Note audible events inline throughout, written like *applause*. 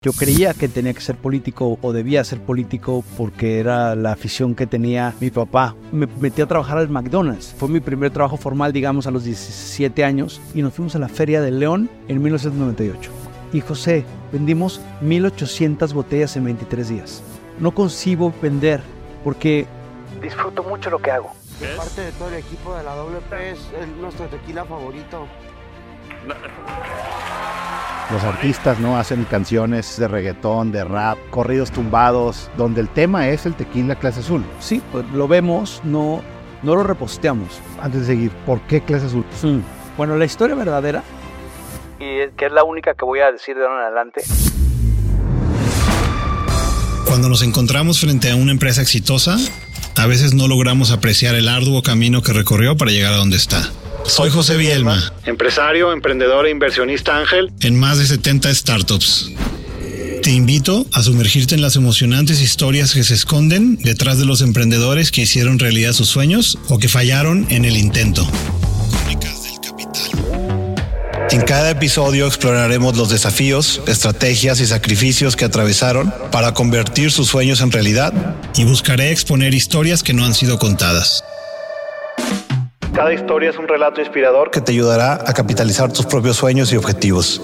Yo creía que tenía que ser político o debía ser político porque era la afición que tenía mi papá. Me metí a trabajar al McDonald's. Fue mi primer trabajo formal, digamos, a los 17 años y nos fuimos a la Feria de León en 1998. Y José, vendimos 1800 botellas en 23 días. No concibo vender porque disfruto mucho lo que hago. Parte de todo el equipo de la WP es nuestro tequila favorito. Los artistas no hacen canciones de reggaetón, de rap, corridos tumbados, donde el tema es el tequila clase azul. Sí, pues lo vemos, no, no lo reposteamos. Antes de seguir, ¿por qué clase azul? Bueno, la historia verdadera, y que es la única que voy a decir de ahora en adelante. Cuando nos encontramos frente a una empresa exitosa, a veces no logramos apreciar el arduo camino que recorrió para llegar a donde está. Soy José Bielma, empresario, emprendedor e inversionista ángel en más de 70 startups. Te invito a sumergirte en las emocionantes historias que se esconden detrás de los emprendedores que hicieron realidad sus sueños o que fallaron en el intento. En cada episodio exploraremos los desafíos, estrategias y sacrificios que atravesaron para convertir sus sueños en realidad y buscaré exponer historias que no han sido contadas. Cada historia es un relato inspirador que te ayudará a capitalizar tus propios sueños y objetivos.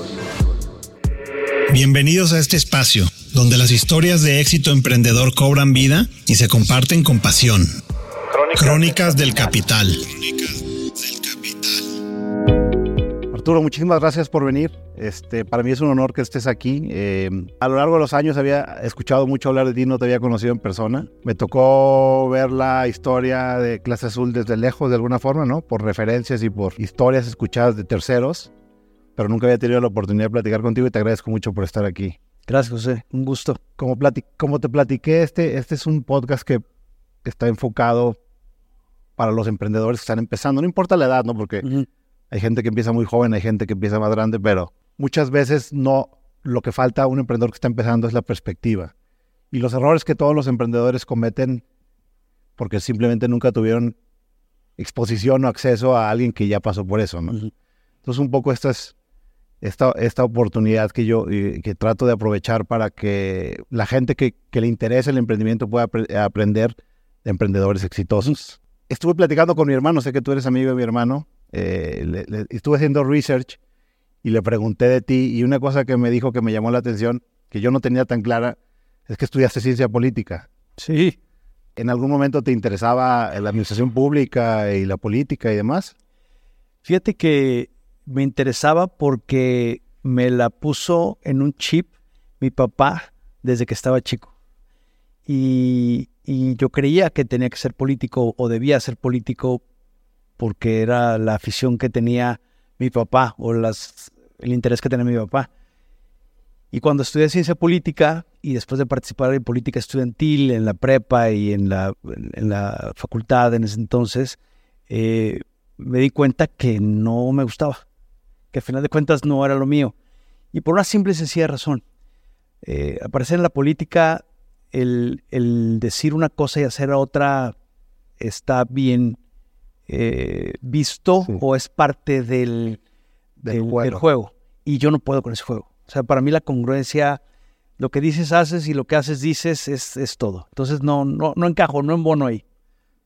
Bienvenidos a este espacio, donde las historias de éxito emprendedor cobran vida y se comparten con pasión. Crónicas, del Capital. Arturo, muchísimas gracias por venir. Este, para mí es un honor que estés aquí. Eh, a lo largo de los años había escuchado mucho hablar de ti, no te había conocido en persona. Me tocó ver la historia de Clase Azul desde lejos, de alguna forma, ¿no? Por referencias y por historias escuchadas de terceros, pero nunca había tenido la oportunidad de platicar contigo y te agradezco mucho por estar aquí. Gracias, José. Un gusto. Como, como te platiqué, este, este es un podcast que está enfocado para los emprendedores que están empezando. No importa la edad, ¿no? Porque... Hay gente que empieza muy joven, hay gente que empieza más grande, pero muchas veces no, lo que falta a un emprendedor que está empezando es la perspectiva. Y los errores que todos los emprendedores cometen porque simplemente nunca tuvieron exposición o acceso a alguien que ya pasó por eso, ¿no? Entonces un poco esta es esta, esta oportunidad que yo que trato de aprovechar para que la gente que, que le interese el emprendimiento pueda aprender de emprendedores exitosos. Estuve platicando con mi hermano, sé que tú eres amigo de mi hermano, eh, estuve haciendo research y le pregunté de ti y una cosa que me dijo que me llamó la atención, que yo no tenía tan clara, es que estudiaste ciencia política. Sí. ¿En algún momento te interesaba la administración pública y la política y demás? Fíjate que me interesaba porque me la puso en un chip mi papá desde que estaba chico. Y, y yo creía que tenía que ser político o debía ser político porque era la afición que tenía mi papá o las, el interés que tenía mi papá. Y cuando estudié ciencia política y después de participar en política estudiantil en la prepa y en la, en la facultad en ese entonces, eh, me di cuenta que no me gustaba, que al final de cuentas no era lo mío. Y por una simple y sencilla razón. Eh, aparecer en la política, el, el decir una cosa y hacer otra está bien eh, visto o es parte del, del, juego. Y yo no puedo con ese juego. O sea, para mí la congruencia, lo que dices haces y lo que haces dices es, es todo. Entonces no, no, no encajo, no embono ahí.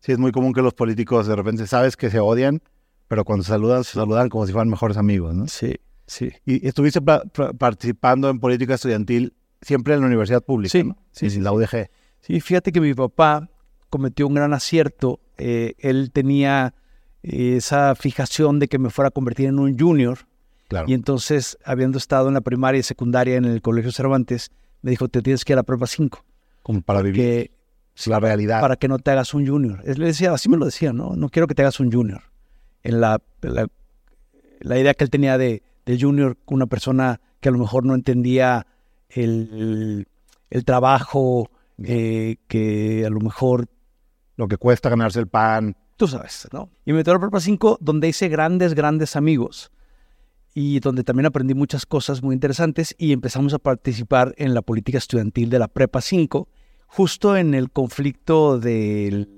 Sí, es muy común que los políticos de repente sabes que se odian, pero cuando saludan, se saludan como si fueran mejores amigos, ¿no? Sí, sí. Y estuviste participando en política estudiantil siempre en la universidad pública, sí, ¿no? Sí, sí, la UDG. Sí, fíjate que mi papá cometió un gran acierto eh, él tenía esa fijación de que me fuera a convertir en un junior. Y entonces, habiendo estado en la primaria y secundaria en el Colegio Cervantes, me dijo, te tienes que ir a la prueba 5. Como para vivir la realidad. Para que no te hagas un junior. Él le decía, así me lo decía, ¿no? No quiero que te hagas un junior. En la, la, idea que él tenía de, de, junior, una persona que a lo mejor no entendía el, el, trabajo, eh, que a lo mejor lo que cuesta ganarse el pan. Tú sabes, ¿no? Y me metí a la Prepa 5 donde hice grandes, grandes amigos y donde también aprendí muchas cosas muy interesantes y empezamos a participar en la política estudiantil de la Prepa 5, justo en el conflicto del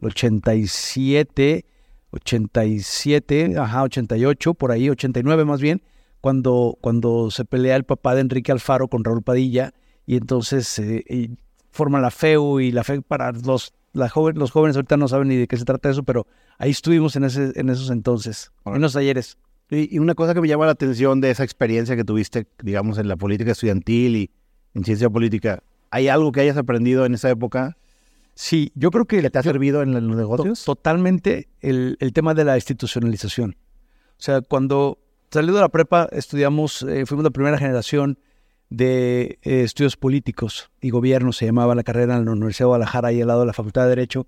87, 87, ajá, 88, por ahí, 89 más bien, cuando, cuando se pelea el papá de Enrique Alfaro con Raúl Padilla y entonces eh, y forman la FEU y la FEU para los, la joven, los jóvenes ahorita no saben ni de qué se trata eso, pero ahí estuvimos en, ese, en esos entonces, en los talleres. Y, y una cosa que me llama la atención de esa experiencia que tuviste, digamos, en la política estudiantil y en ciencia política, ¿hay algo que hayas aprendido en esa época Sí, yo creo que que te ha servido en los to- negocios? totalmente el, el tema de la institucionalización. O sea, cuando salí de la prepa, estudiamos, eh, fuimos la primera generación de eh, estudios políticos y gobierno, se llamaba la carrera en la Universidad de Guadalajara, ahí al lado de la Facultad de Derecho.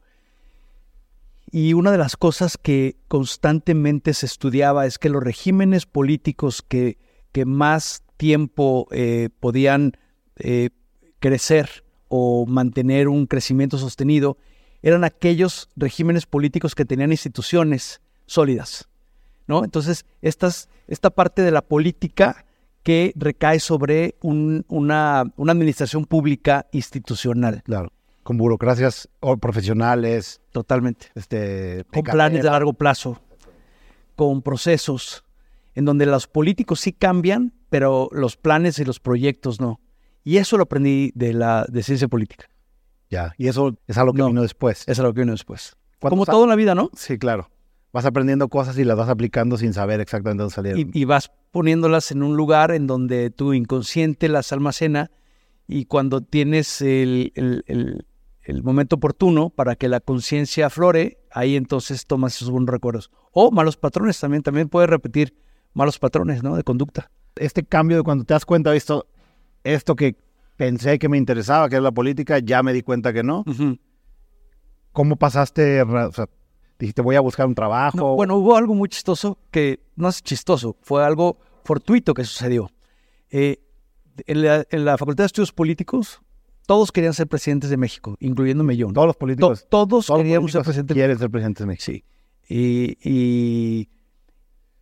Y una de las cosas que constantemente se estudiaba es que los regímenes políticos que, que más tiempo eh, podían eh, crecer o mantener un crecimiento sostenido eran aquellos regímenes políticos que tenían instituciones sólidas. ¿no? Entonces, estas, esta parte de la política que recae sobre un- una, una administración pública institucional, Claro. Con burocracias o profesionales, totalmente. este, con planes de largo plazo, con procesos, en donde los políticos sí cambian, pero los planes y los proyectos no. Y eso lo aprendí de la de ciencia política. Ya. Y eso es algo que No. vino después. Es lo que vino después. ¿Cuántos Como a- todo en la vida, ¿no? Sí, claro. Vas aprendiendo cosas y las vas aplicando sin saber exactamente dónde salieron. Y, y vas poniéndolas en un lugar en donde tu inconsciente las almacena y cuando tienes el, el- el- el momento oportuno para que la conciencia aflore, ahí entonces tomas esos buenos recuerdos. O malos patrones también, también puedes repetir malos patrones, ¿no? De conducta. este cambio de cuando te das cuenta de esto, esto que pensé que me interesaba, que es la política, ya me di cuenta que no. ¿Cómo pasaste? O sea, dijiste, voy a buscar un trabajo. No, bueno, hubo algo muy chistoso que no es chistoso, fue algo fortuito que sucedió. Eh, en, la, en la Facultad de Estudios Políticos, todos querían ser presidentes de México, incluyéndome yo. ¿no? todos los To- políticos. todos, todos queríamos ser presidentes ser presidentes de México. Sí. Y, y,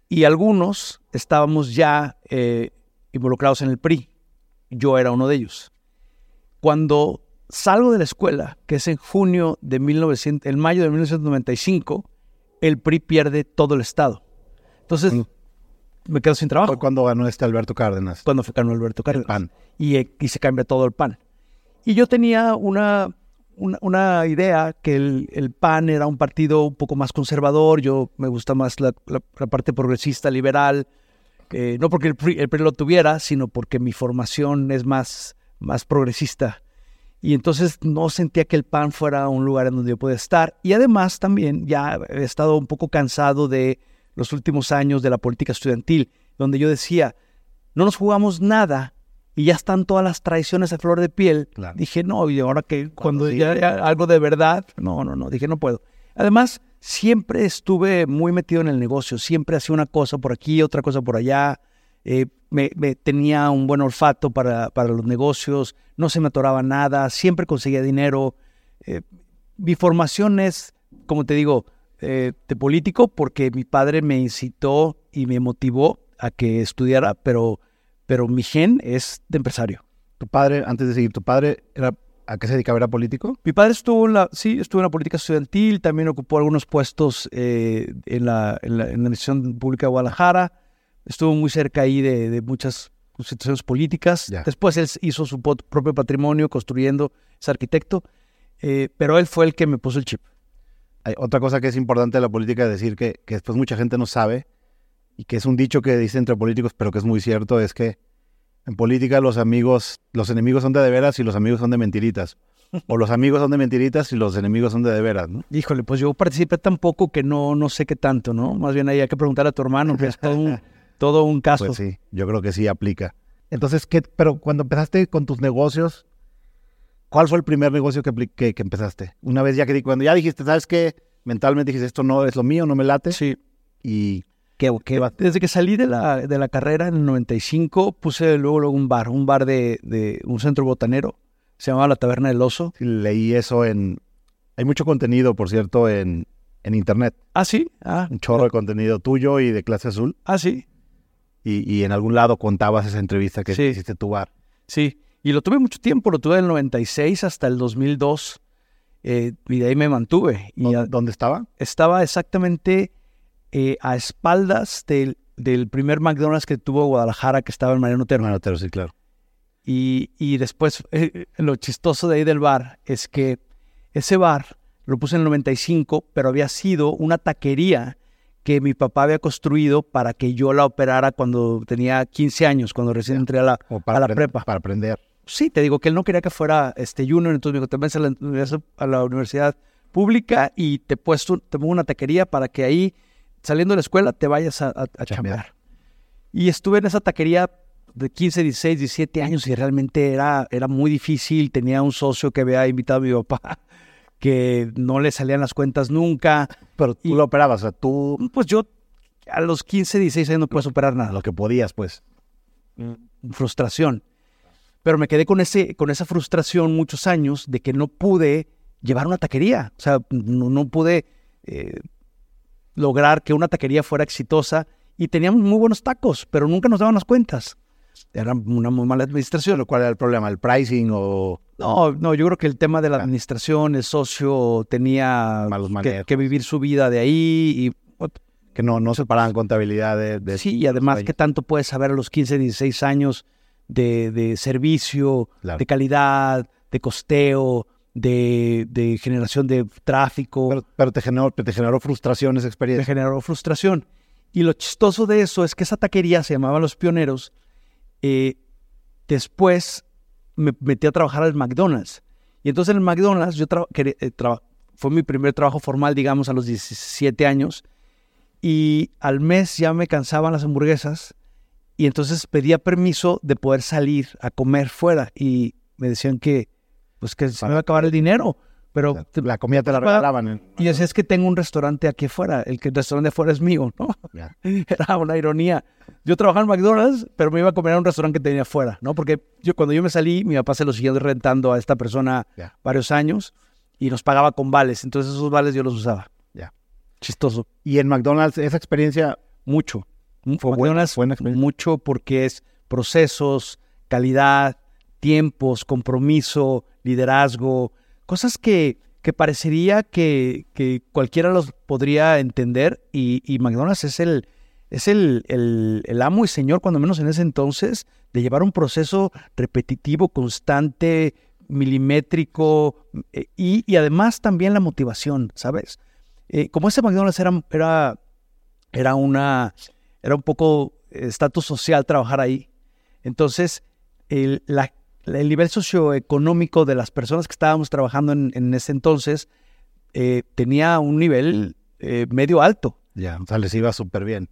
y algunos estábamos ya eh, involucrados en el PRI. Yo era uno de ellos. Cuando salgo de la escuela, que es en junio de 1900, en mayo de 1995, el PRI pierde todo el estado. Entonces, Mm. me quedo sin trabajo Fue cuando ganó este Alberto Cárdenas. cuando fue ganó Alberto Cárdenas. PAN. Y, eh, y se cambia todo el PAN. Y yo tenía una, una, una idea que el, el PAN era un partido un poco más conservador, yo me gusta más la, la- la parte progresista, liberal, eh, no porque el PRI, el PRI lo tuviera, sino porque mi formación es más, más progresista. Y entonces no sentía que el PAN fuera un lugar en donde yo podía estar. Y además también ya he estado un poco cansado de los últimos años de la política estudiantil, donde yo decía, no nos jugamos nada y ya están todas las traiciones a flor de piel. Claro. Dije, no, y ahora que cuando sí. ya ya algo de verdad, no, no, no, dije, no puedo. Además, siempre estuve muy metido en el negocio, siempre hacía una cosa por aquí, otra cosa por allá. Eh, me, me tenía un buen olfato para, para los negocios, no se me atoraba nada, siempre conseguía dinero. eh, mi formación es, como te digo, eh, de político porque mi padre me incitó y me motivó a que estudiara, pero, pero mi gen es de empresario. Tu padre, antes de seguir, tu padre era ¿a qué se dedicaba? ¿Era político? Mi padre estuvo en la, sí, estuvo en la política estudiantil, también ocupó algunos puestos eh, en, la, en, la, en la Administración Pública de Guadalajara, estuvo muy cerca ahí de, de muchas instituciones políticas. Después él hizo su propio patrimonio construyendo, es arquitecto, eh, pero él fue el que me puso el chip. Hay otra cosa que es importante de la política es decir que, que después mucha gente no sabe y que es un dicho que dice entre políticos, pero que es muy cierto, es que en política los amigos, los enemigos son de de veras y los amigos son de mentiritas. O los amigos son de mentiritas y los enemigos son de de veras, ¿no? Híjole, pues yo participé tan poco que no, no sé qué tanto, ¿no? Más bien ahí hay que preguntar a tu hermano, que es todo un, *laughs* todo un caso. Pues sí, yo creo que sí aplica. Entonces, ¿qué, pero cuando empezaste con tus negocios, ¿cuál fue el primer negocio que, que, que empezaste? Una vez ya que cuando ya dijiste, ¿sabes qué? Mentalmente dijiste, esto no es lo mío, no me late. Sí. Y ¿qué, qué va- Desde que salí de la, de la carrera en el 95, puse luego, luego un bar, un bar de, de un centro botanero, se llamaba La Taberna del Oso. leí eso en... Hay mucho contenido, por cierto, en, en internet. Ah, sí, ah, Un chorro de contenido tuyo y de clase azul. ah, sí, Y, y en algún lado contabas esa entrevista que Sí. hiciste tu bar. sí. Y lo tuve mucho tiempo, lo tuve del 96 hasta el 2002, eh, y de ahí me mantuve. Y ¿Dó- a- ¿Dónde estaba? estaba exactamente eh, a espaldas de del primer McDonald's que tuvo Guadalajara, que estaba en Mariano Otero. Mariano Otero, sí, claro. Y, y después, eh, lo chistoso de ahí del bar es que ese bar lo puse en el 95, pero había sido una taquería que mi papá había construido para que yo la operara cuando tenía 15 años, cuando recién entré a la, a la prepa. Para aprender. Sí, te digo que él no quería que fuera este junior, entonces me dijo, te vas a la, a la universidad pública y te, puesto, te pongo una taquería para que ahí, saliendo de la escuela, te vayas a, a, chambear. Y estuve en esa taquería de 15, 16, 17 años y realmente era, era muy difícil. Tenía un socio que había invitado a mi papá que no le salían las cuentas nunca. Pero tú lo operabas, o sea, tú... Pues yo a los 15, 16 años no puedes operar nada. Lo que podías, pues. Mm, frustración. Pero me quedé con, ese, con esa frustración muchos años de que no pude llevar una taquería. O sea, no, pude eh, lograr que una taquería fuera exitosa y teníamos muy buenos tacos, pero nunca nos daban las cuentas. Era una muy mala administración. ¿Cuál era el problema? ¿El pricing o...? No, no, yo creo que el tema de la ah. administración, el socio tenía que, vivir su vida de ahí y... Que no, no se paraban contabilidad de... sí, y además que tanto puedes saber a los 15, 16 años de, servicio, de calidad, de costeo, de, generación de tráfico. Pero, te, generó, te generó frustración esa experiencia. Me generó frustración. Y lo chistoso de eso es que esa taquería se llamaba Los Pioneros. Eh, después me metí a trabajar al McDonald's. Y entonces en el McDonald's yo eh, fue mi primer trabajo formal, digamos, a los 17 años. Y al mes ya me cansaban las hamburguesas. Y entonces pedía permiso de poder salir a comer fuera. Y me decían que, pues que se me iba a acabar el dinero. Pero la comida te la regalaban. Y decía, es que tengo un restaurante aquí afuera, el, que el restaurante afuera es mío, ¿no? *laughs* Era una ironía. Yo trabajaba en McDonald's, pero me iba a comer a un restaurante que tenía afuera, ¿no? Porque yo cuando yo me salí, mi papá se lo siguió rentando a esta persona varios años y nos pagaba con vales. Entonces esos vales yo los usaba. Ya. Chistoso. ¿Y en McDonald's esa experiencia? Mucho. Fue McDonald's buena, mucho porque es procesos, calidad, tiempos, compromiso, liderazgo, cosas que, que parecería que, que, cualquiera los podría entender y, McDonald's es el, es el, el, amo y señor, cuando menos en ese entonces, de llevar un proceso repetitivo, constante, milimétrico eh, y, y además también la motivación, ¿sabes? Eh, como ese McDonald's era, era, era, una, era un poco estatus social trabajar ahí, entonces el, la, el nivel socioeconómico de las personas que estábamos trabajando en, ese entonces eh, tenía un nivel eh, medio alto. Ya, o sea, les iba súper bien.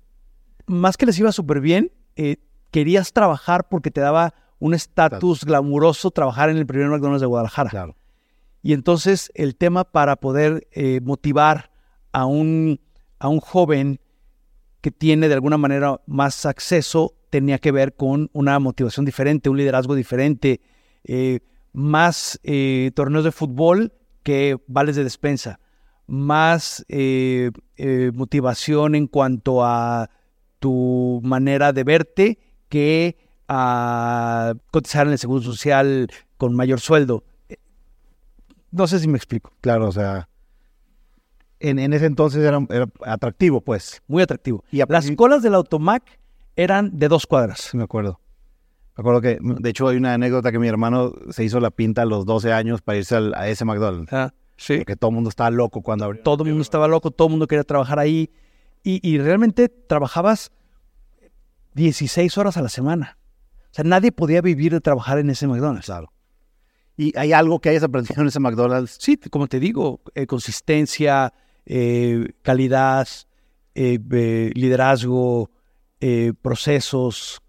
Más que les iba súper bien, eh, querías trabajar porque te daba un estatus glamuroso trabajar en el primer McDonald's de Guadalajara. Claro. Y entonces el tema para poder motivar a un, a un joven que tiene de alguna manera más acceso tenía que ver con una motivación diferente, un liderazgo diferente, eh, más eh, torneos de fútbol que vales de despensa, más eh, motivación en cuanto a tu manera de verte que a cotizar en el Seguro Social con mayor sueldo. No sé si me explico. Claro, o sea, en, ese entonces era, atractivo, pues. Muy atractivo. Y Las colas del Automac eran de dos cuadras. Me acuerdo. Me acuerdo que, de hecho, hay una anécdota que mi hermano se hizo la pinta a los 12 años para irse a ese McDonald's. Ah, sí. Porque todo el mundo estaba loco cuando abrió. Todo el mundo estaba loco, todo el mundo quería trabajar ahí. Y, realmente trabajabas 16 horas a la semana. O sea, nadie podía vivir de trabajar en ese McDonald's. Claro. ¿Y hay algo que hayas aprendido en ese McDonald's? Sí, como te digo, eh, consistencia, eh, calidad, eh, liderazgo, eh, procesos.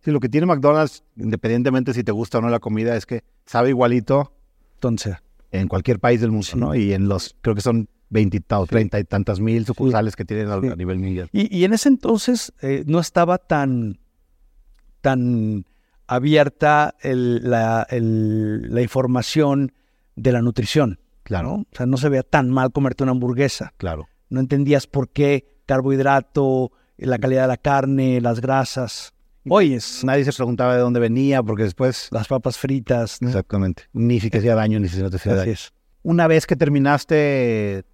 Sí, lo que tiene McDonald's, independientemente si te gusta o no la comida, es que sabe igualito. Entonces. En cualquier país del mundo, ¿no? Y en los, creo que son 20 o 30 y tantas mil sucursales que tienen a, nivel mundial. Y, en ese entonces eh, no estaba tan, tan abierta la, la, información de la nutrición. Claro. O sea, no se veía tan mal comerte una hamburguesa. Claro. No entendías por qué carbohidrato, la calidad de la carne, las grasas. Oye, nadie se preguntaba de dónde venía porque después... Las papas fritas. Exactamente. Ni si que hacía daño, ni si no te hacía daño. Una vez que terminaste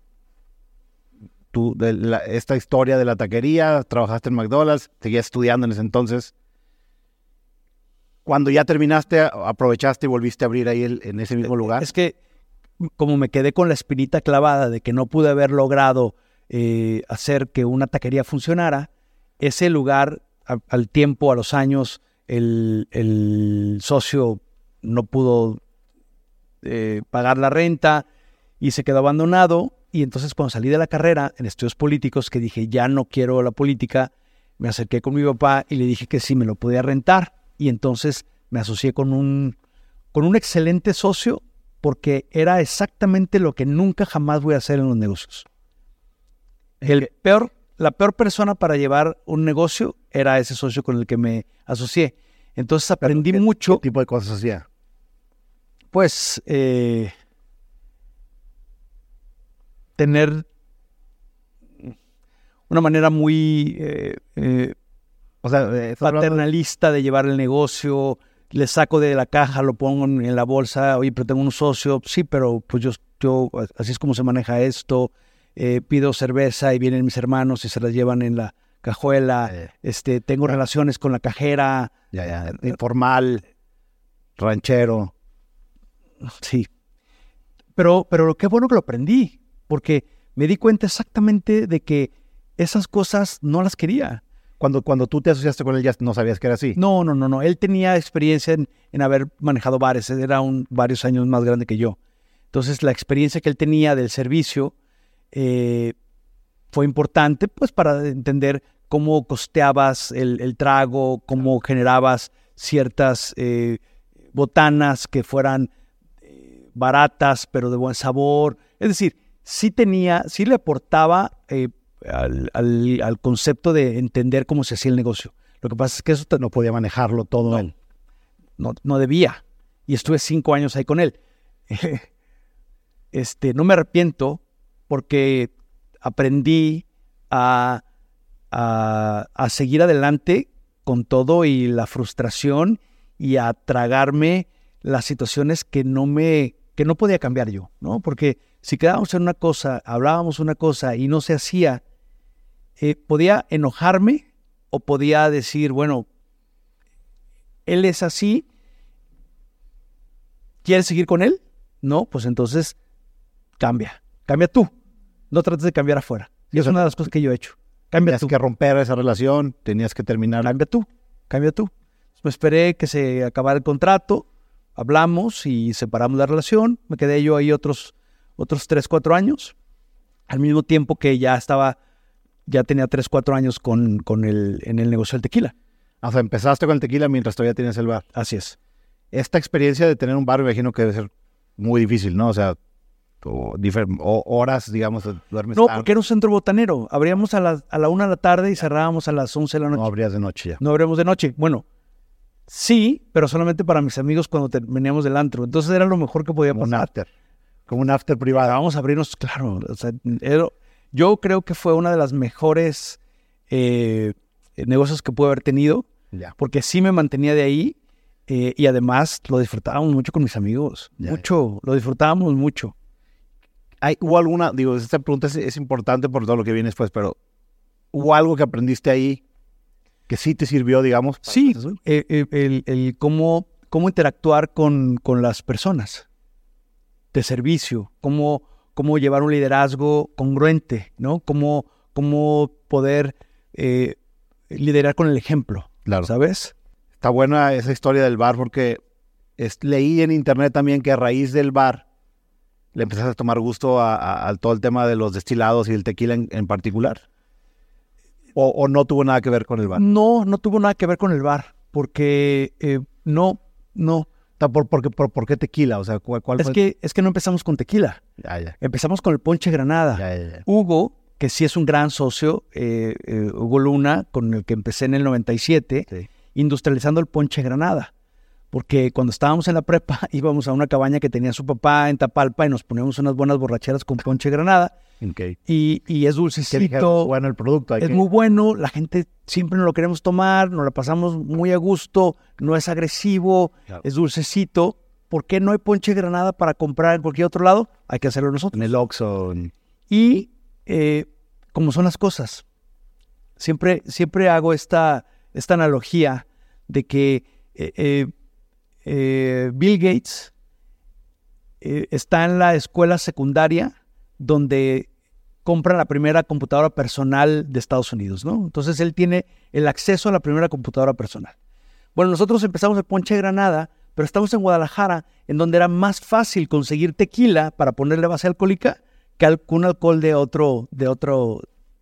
tu, de la- esta historia de la taquería, trabajaste en McDonald's, seguías estudiando en ese entonces. Cuando ya terminaste, aprovechaste y volviste a abrir ahí el- en ese mismo lugar. Es que como me quedé con la espinita clavada de que no pude haber logrado eh, hacer que una taquería funcionara, ese lugar al tiempo, a los años, el, el socio no pudo eh, pagar la renta y se quedó abandonado. Y entonces cuando salí de la carrera en estudios políticos, que dije, ya no quiero la política, me acerqué con mi papá y le dije que sí me lo podía rentar. Y entonces me asocié con un, con un excelente socio porque era exactamente lo que nunca jamás voy a hacer en los negocios. El peor, la peor persona para llevar un negocio era ese socio con el que me asocié. Entonces aprendí ¿Qué- mucho, ¿Qué tipo de cosas hacía? pues, eh, tener una manera muy eh, eh, O sea, eh, paternalista de llevar el negocio, le saco de la caja, lo pongo en, en la bolsa, oye, pero tengo un socio, sí, pero pues yo, yo así es como se maneja esto, eh, pido cerveza y vienen mis hermanos y se las llevan en la cajuela, Eh. este, tengo relaciones con la cajera, ya, ya, informal, ranchero. sí. Pero, pero qué bueno que lo aprendí, porque me di cuenta exactamente de que esas cosas no las quería. Cuando, cuando tú te asociaste con él ya no sabías que era así. No, no, no, no. Él tenía experiencia en, en haber manejado bares. Él Era un, varios años más grande que yo. Entonces, la experiencia que él tenía del servicio eh, fue importante, pues, para entender cómo costeabas el, el trago, cómo generabas ciertas eh, botanas que fueran eh, baratas, pero de buen sabor. Es decir, sí tenía, sí le aportaba al, al- al concepto de entender cómo se hacía el negocio. Lo que pasa es que eso No podía manejarlo todo él. no, no debía. Y estuve cinco años ahí con él. *laughs* Este, no me arrepiento porque aprendí a, a, seguir adelante con todo y la frustración y a tragarme las situaciones que no me que no podía cambiar yo, ¿no? Porque si quedábamos en una cosa, hablábamos una cosa y no se hacía, eh, podía enojarme o podía decir, bueno, él es así, ¿quieres seguir con él? No, pues entonces cambia, cambia tú, no trates de cambiar afuera. Y es una de las cosas que yo he hecho. Cambia Tenías tú, que romper esa relación, tenías que terminar. cambia tú, cambia tú. Me esperé que se acabara el contrato, hablamos y separamos la relación. Me quedé yo ahí otros, otros 3, 4 años. Al mismo tiempo que ya estaba, ya tenía 3, 4 años con, con el, en el negocio del tequila. O sea, empezaste con el tequila mientras todavía tienes el bar. Así es. Esta experiencia de tener un bar me imagino que debe ser muy difícil, ¿no? O sea, o o horas, digamos, duermes No, tarde, porque era un centro botanero. Abríamos a la, a la una de la tarde y cerrábamos a las 11 de la noche. no abrías de noche ya. No abríamos de noche. Bueno, sí, pero solamente para mis amigos cuando veníamos del antro. Entonces era lo mejor que podía Como un pasar. after. Como un after privado. Vamos a abrirnos, claro. o sea, era- yo creo que fue una de las mejores eh, negocios que pude haber tenido, Ya. porque sí me mantenía de ahí eh, y además lo disfrutábamos mucho con mis amigos. Ya, mucho, lo disfrutábamos mucho. ¿Hay, ¿Hubo alguna, digo, esta pregunta es, es importante por todo lo que viene después, pero ¿hubo algo que aprendiste ahí que sí te sirvió, digamos? Sí, eh, eh, el, el cómo, cómo interactuar con, con las personas de servicio, cómo, cómo llevar un liderazgo congruente, ¿no? Cómo, cómo poder eh, liderar con el ejemplo, Claro. ¿sabes? Está buena esa historia del bar porque es- leí en internet también que a raíz del bar le empezaste a tomar gusto a, a- a todo el tema de los destilados y el tequila en, en particular. O, o no tuvo nada que ver con el bar. No, no tuvo nada que ver con el bar, porque eh, no, no. ¿Por, por, qué- por- por qué tequila? O sea, ¿cuál, cuál Es fue? que, es que no empezamos con tequila, Ya, ya, empezamos con el ponche granada. ya, ya, ya. Hugo, que sí es un gran socio, eh, eh, Hugo Luna, con el que empecé en el 97, Sí. industrializando el ponche granada. Porque cuando estábamos en la prepa *laughs* íbamos a una cabaña que tenía su papá en Tapalpa y nos poníamos unas buenas borracheras con ponche granada. Ok. Y, y es ¿Qué dulcecito, dijeron? Bueno, el producto. es que- muy bueno, la gente siempre nos lo queremos tomar, nos la pasamos muy a gusto, no es agresivo, Claro. es dulcecito. ¿Por qué no hay ponche granada para comprar en cualquier otro lado? Hay que hacerlo nosotros. En el Oxxo. Y eh, como son las cosas. Siempre, siempre hago esta, esta analogía de que eh, eh, eh, Bill Gates está en la escuela secundaria donde compra la primera computadora personal de Estados Unidos, ¿no? Entonces él tiene el acceso a la primera computadora personal. Bueno, nosotros empezamos el Ponche Granada, pero estamos en Guadalajara, en donde era más fácil conseguir tequila para ponerle base alcohólica que un alcohol de otro, de otro,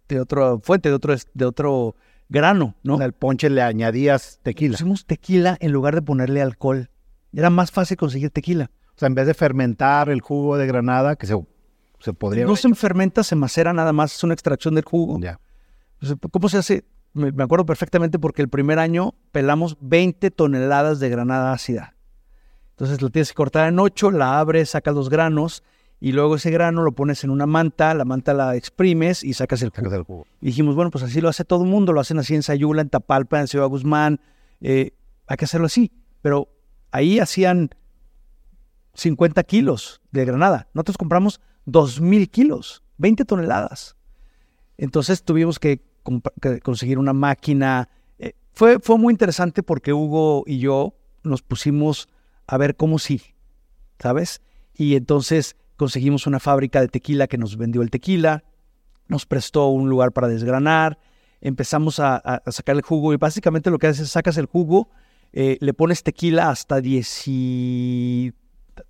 de otra fuente, de otro, de otro grano, ¿no? Al ponche le añadías tequila. Pusimos tequila en lugar de ponerle alcohol. Era más fácil conseguir tequila. O sea, en vez de fermentar el jugo de granada, que se se podría... No se fermenta, se macera nada más, es una extracción del jugo. Ya. ¿Cómo se hace? Me, acuerdo perfectamente porque el primer año pelamos 20 toneladas de granada ácida. Entonces lo tienes que cortar en ocho, la abres, sacas los granos y luego ese grano lo pones en una manta, la manta la exprimes y sacas el jugo. Y dijimos, bueno, pues así lo hace todo el mundo, lo hacen así en Sayula, en Tapalpa, en Ciudad Guzmán, eh, hay que hacerlo así. Pero ahí hacían 50 kilos de granada. Nosotros compramos 2.000 kilos, 20 toneladas. Entonces tuvimos que, conseguir una máquina. Eh, fue, fue muy interesante porque Hugo y yo nos pusimos a ver cómo sí, ¿sabes? Y entonces conseguimos una fábrica de tequila que nos vendió el tequila, nos prestó un lugar para desgranar, empezamos a, sacar el jugo y básicamente lo que haces es sacas el jugo, eh, le pones tequila hasta 10,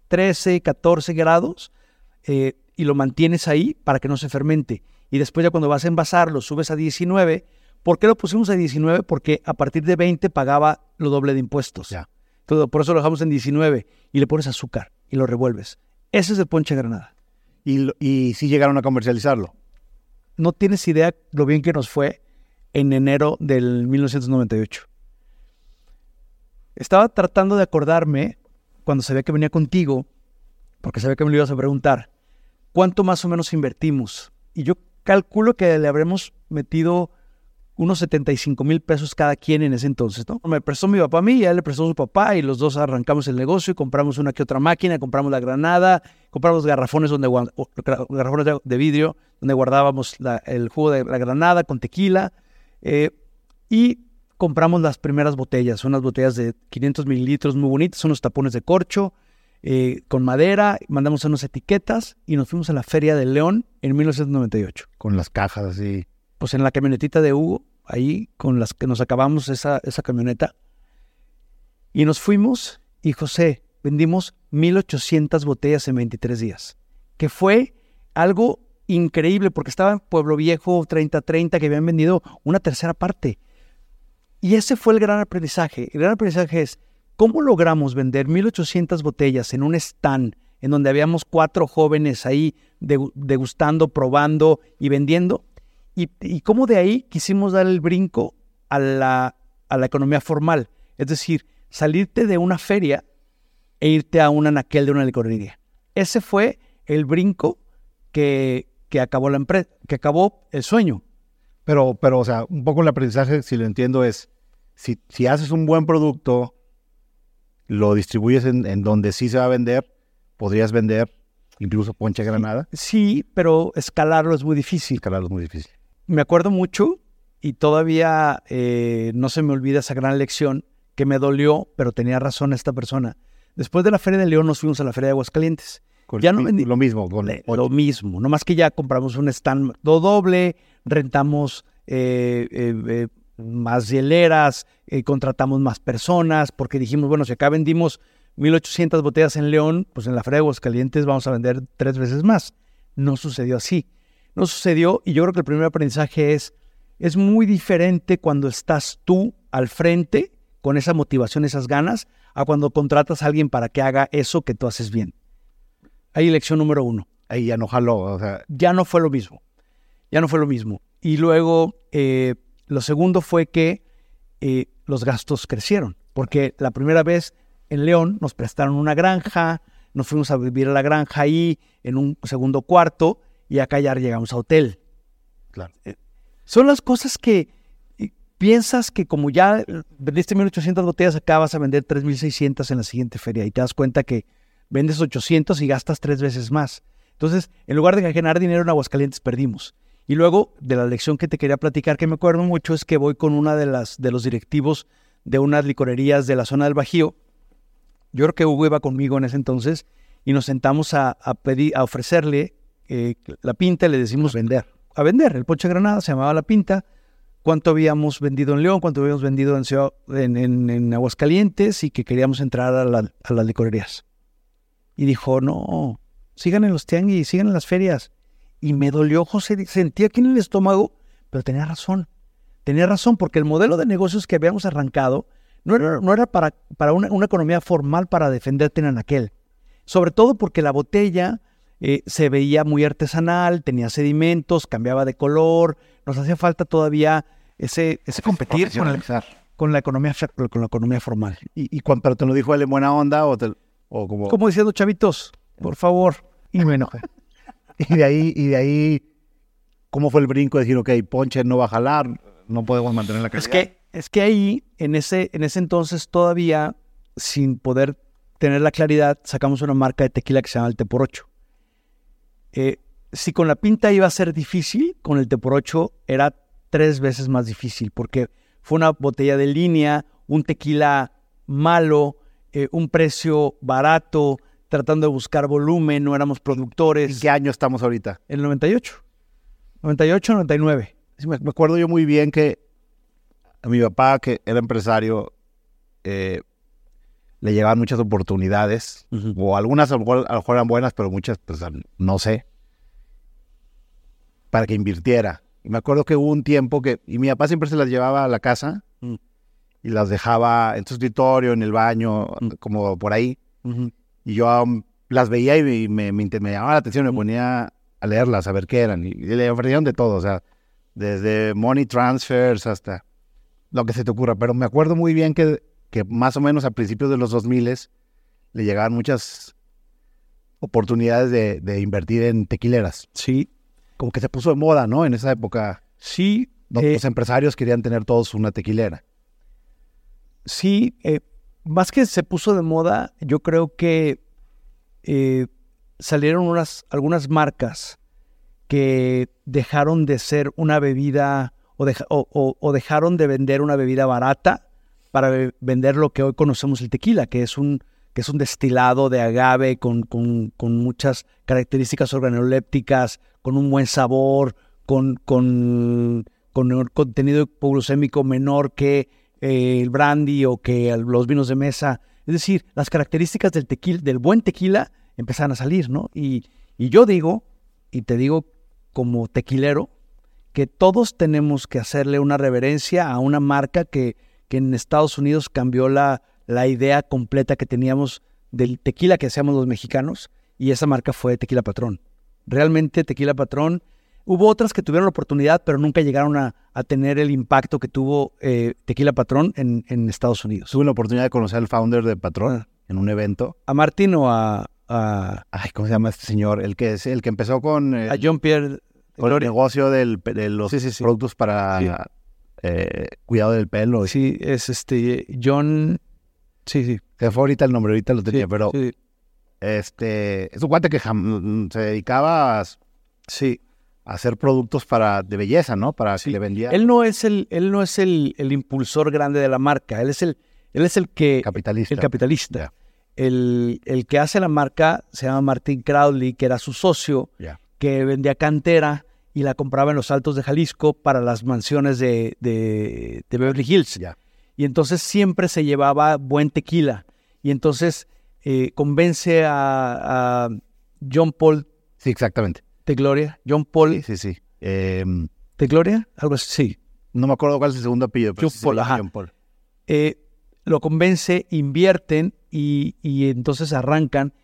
13, 14 grados, eh, y lo mantienes ahí para que no se fermente. Y después ya cuando vas a envasar lo subes a 19. ¿Por qué lo pusimos a 19? Porque a partir de 20 pagaba lo doble de impuestos. Ya. por eso lo dejamos en 19 y le pones azúcar y lo revuelves. Ese es el ponche granada. ¿Y, y si llegaron a comercializarlo? No tienes idea lo bien que nos fue en enero del 1998. Estaba tratando de acordarme cuando sabía que venía contigo, porque sabía que me lo ibas a preguntar cuánto más o menos invertimos. Y yo calculo que le habremos metido unos 75 mil pesos cada quien en ese entonces, ¿no? Me prestó mi papá a mí, y a él le prestó su papá y los dos arrancamos el negocio y compramos una que otra máquina, compramos la granada, compramos garrafones, donde, garrafones de, vidrio donde guardábamos el jugo de la granada con tequila eh, y compramos las primeras botellas, unas botellas de 500 mililitros muy bonitas, unos tapones de corcho, eh, con madera, mandamos unas etiquetas y nos fuimos a la Feria del León en 1998. Con las cajas así. Pues en la camionetita de Hugo, ahí con las que nos acabamos esa, esa camioneta. Y nos fuimos y José, vendimos 1800 botellas en 23 días, que fue algo increíble porque estaba en Pueblo Viejo 3030 que habían vendido una tercera parte. Y ese fue el gran aprendizaje. El gran aprendizaje es, ¿Cómo logramos vender 1800 botellas en un stand en donde habíamos cuatro jóvenes ahí degustando, probando y vendiendo? Y, cómo de ahí quisimos dar el brinco a la, a la economía formal. Es decir, salirte de una feria e irte a un anaquel de una licorería. Ese fue el brinco que, que acabó la empresa, que acabó el sueño. Pero, pero, o sea, un poco el aprendizaje, si lo entiendo, es si, si haces un buen producto, lo distribuyes en, donde sí se va a vender, podrías vender incluso ponche granada. Sí, pero escalarlo es muy difícil. Escalarlo es muy difícil. Me acuerdo mucho y todavía eh, no se me olvida esa gran lección que me dolió, pero tenía razón esta persona. Después de la Feria de León nos fuimos a la Feria de Aguascalientes. ya no vendí, lo mismo. Con lo mismo, no más que ya compramos un stand doble, rentamos eh, eh, más hieleras, eh, contratamos más personas, porque dijimos, bueno, si acá vendimos 1.800 botellas en León, pues en la Feria de Calientes vamos a vender tres veces más. No sucedió así. No sucedió y yo creo que el primer aprendizaje es, es muy diferente cuando estás tú al frente con esa motivación, esas ganas, a cuando contratas a alguien para que haga eso que tú haces bien. Ahí lección número uno. Ahí ya no jaló, o sea. Ya no fue lo mismo. Ya no fue lo mismo. Y luego, eh, lo segundo fue que eh, los gastos crecieron, porque la primera vez en León nos prestaron una granja, nos fuimos a vivir a la granja ahí en un segundo cuarto y acá ya llegamos a hotel. Claro. Eh, son las cosas que eh, piensas que como ya vendiste 1800 botellas, acá vas a vender 3600 en la siguiente feria y te das cuenta que vendes 800 y gastas tres veces más. Entonces, en lugar de ganar dinero en Aguascalientes, perdimos. Y luego, de la lección que te quería platicar, que me acuerdo mucho, es que voy con una de las de los directivos de unas licorerías de la zona del Bajío. Yo creo que Hugo iba conmigo en ese entonces y nos sentamos a, pedir, a ofrecerle eh, la pinta le decimos vender. A vender. El Ponche Granada se llamaba la pinta. Cuánto habíamos vendido en León, cuánto habíamos vendido en, Ciudad, en, Aguascalientes y que queríamos entrar a, las licorerías. Y dijo, no, sigan en los tianguis, sigan en las ferias y me dolió, José, sentía aquí en el estómago, pero tenía razón. Tenía razón, porque el modelo de negocios que habíamos arrancado no era, para, para una, economía formal para defenderte en aquel. Sobre todo porque la botella eh, se veía muy artesanal, tenía sedimentos, cambiaba de color. Nos hacía falta todavía ese, ese competir con, con, la economía, con la economía formal. ¿Y, y pero te lo dijo él en buena onda o, o como... Como diciendo, chavitos, por favor. *laughs* Y me enojé. Y de ahí, y de ahí, ¿cómo fue el brinco de decir, ok, Ponche no va a jalar, no podemos mantener la calidad? Es que, es que ahí, en ese, en ese entonces todavía, sin poder tener la claridad, sacamos una marca de tequila que se llama el T por 8. Eh, si con la pinta iba a ser difícil, con el T por 8 era tres veces más difícil, porque fue una botella de línea, un tequila malo, eh, un precio barato, tratando de buscar volumen, no éramos productores. ¿En qué año estamos ahorita? En el 98. 98, 99. me, acuerdo yo muy bien que a mi papá, que era empresario, eh, le llegaban muchas oportunidades, o algunas a lo, mejor, eran buenas, pero muchas, pues no sé, para que invirtiera. Y me acuerdo que hubo un tiempo que, y mi papá siempre se las llevaba a la casa mm. y las dejaba en su escritorio, en el baño, mm. como por ahí. Y yo las veía y me, me, llamaba la atención, me ponía a leerlas, a ver qué eran. Y, le ofrecieron de todo, o sea, desde money transfers hasta lo que se te ocurra. Pero me acuerdo muy bien que, que más o menos a principios de los 2000 le llegaban muchas oportunidades de, invertir en tequileras. Sí. Como que se puso de moda, ¿no? En esa época. Sí. Los, eh, empresarios querían tener todos una tequilera. Sí, eh, más que se puso de moda, yo creo que eh, salieron unas, algunas marcas que dejaron de ser una bebida o, dejaron de vender una bebida barata para vender lo que hoy conocemos el tequila, que es un, que es un destilado de agave con, con, muchas características organolépticas, con un buen sabor, con, con, con contenido hipoglucémico menor que eh, el brandy o que los vinos de mesa. Es decir, las características del tequila, del buen tequila, empezaron a salir, ¿no? Y, yo digo, y te digo como tequilero, que todos tenemos que hacerle una reverencia a una marca que, que en Estados Unidos cambió la, la idea completa que teníamos del tequila que hacíamos los mexicanos, y esa marca fue Tequila Patrón. Realmente Tequila Patrón Hubo otras que tuvieron la oportunidad, pero nunca llegaron a, tener el impacto que tuvo eh, Tequila Patrón en, Estados Unidos. Tuve la oportunidad de conocer al founder de Patrón ah. en un evento. ¿A Martín o a, Ay, ¿cómo se llama este señor? El que, es, el que empezó con... a John Pierre... Con el negocio de los productos para eh, cuidado del pelo. Sí, es este John... Sí, sí. Se fue ahorita el nombre, ahorita lo tenía, pero... Este... Es un guante que se dedicaba a... Sí hacer productos para de belleza, ¿no? Para que le vendía. Él no es el, él no es el, impulsor grande de la marca. Él es el, él es el que capitalista. El capitalista. El, el, que hace la marca se llama Martin Crowley, que era su socio, que vendía cantera y la compraba en los Altos de Jalisco para las mansiones de, de, Beverly Hills. Y entonces siempre se llevaba buen tequila. Y entonces eh, convence a, a John Paul. Sí, exactamente de Gloria, John Paul. Sí, sí. Em, ¿De Gloria? Algo así, sí. No me acuerdo cuál es el segundo apellido, pero John, Paul, eh, lo convence, invierten y, entonces arrancan.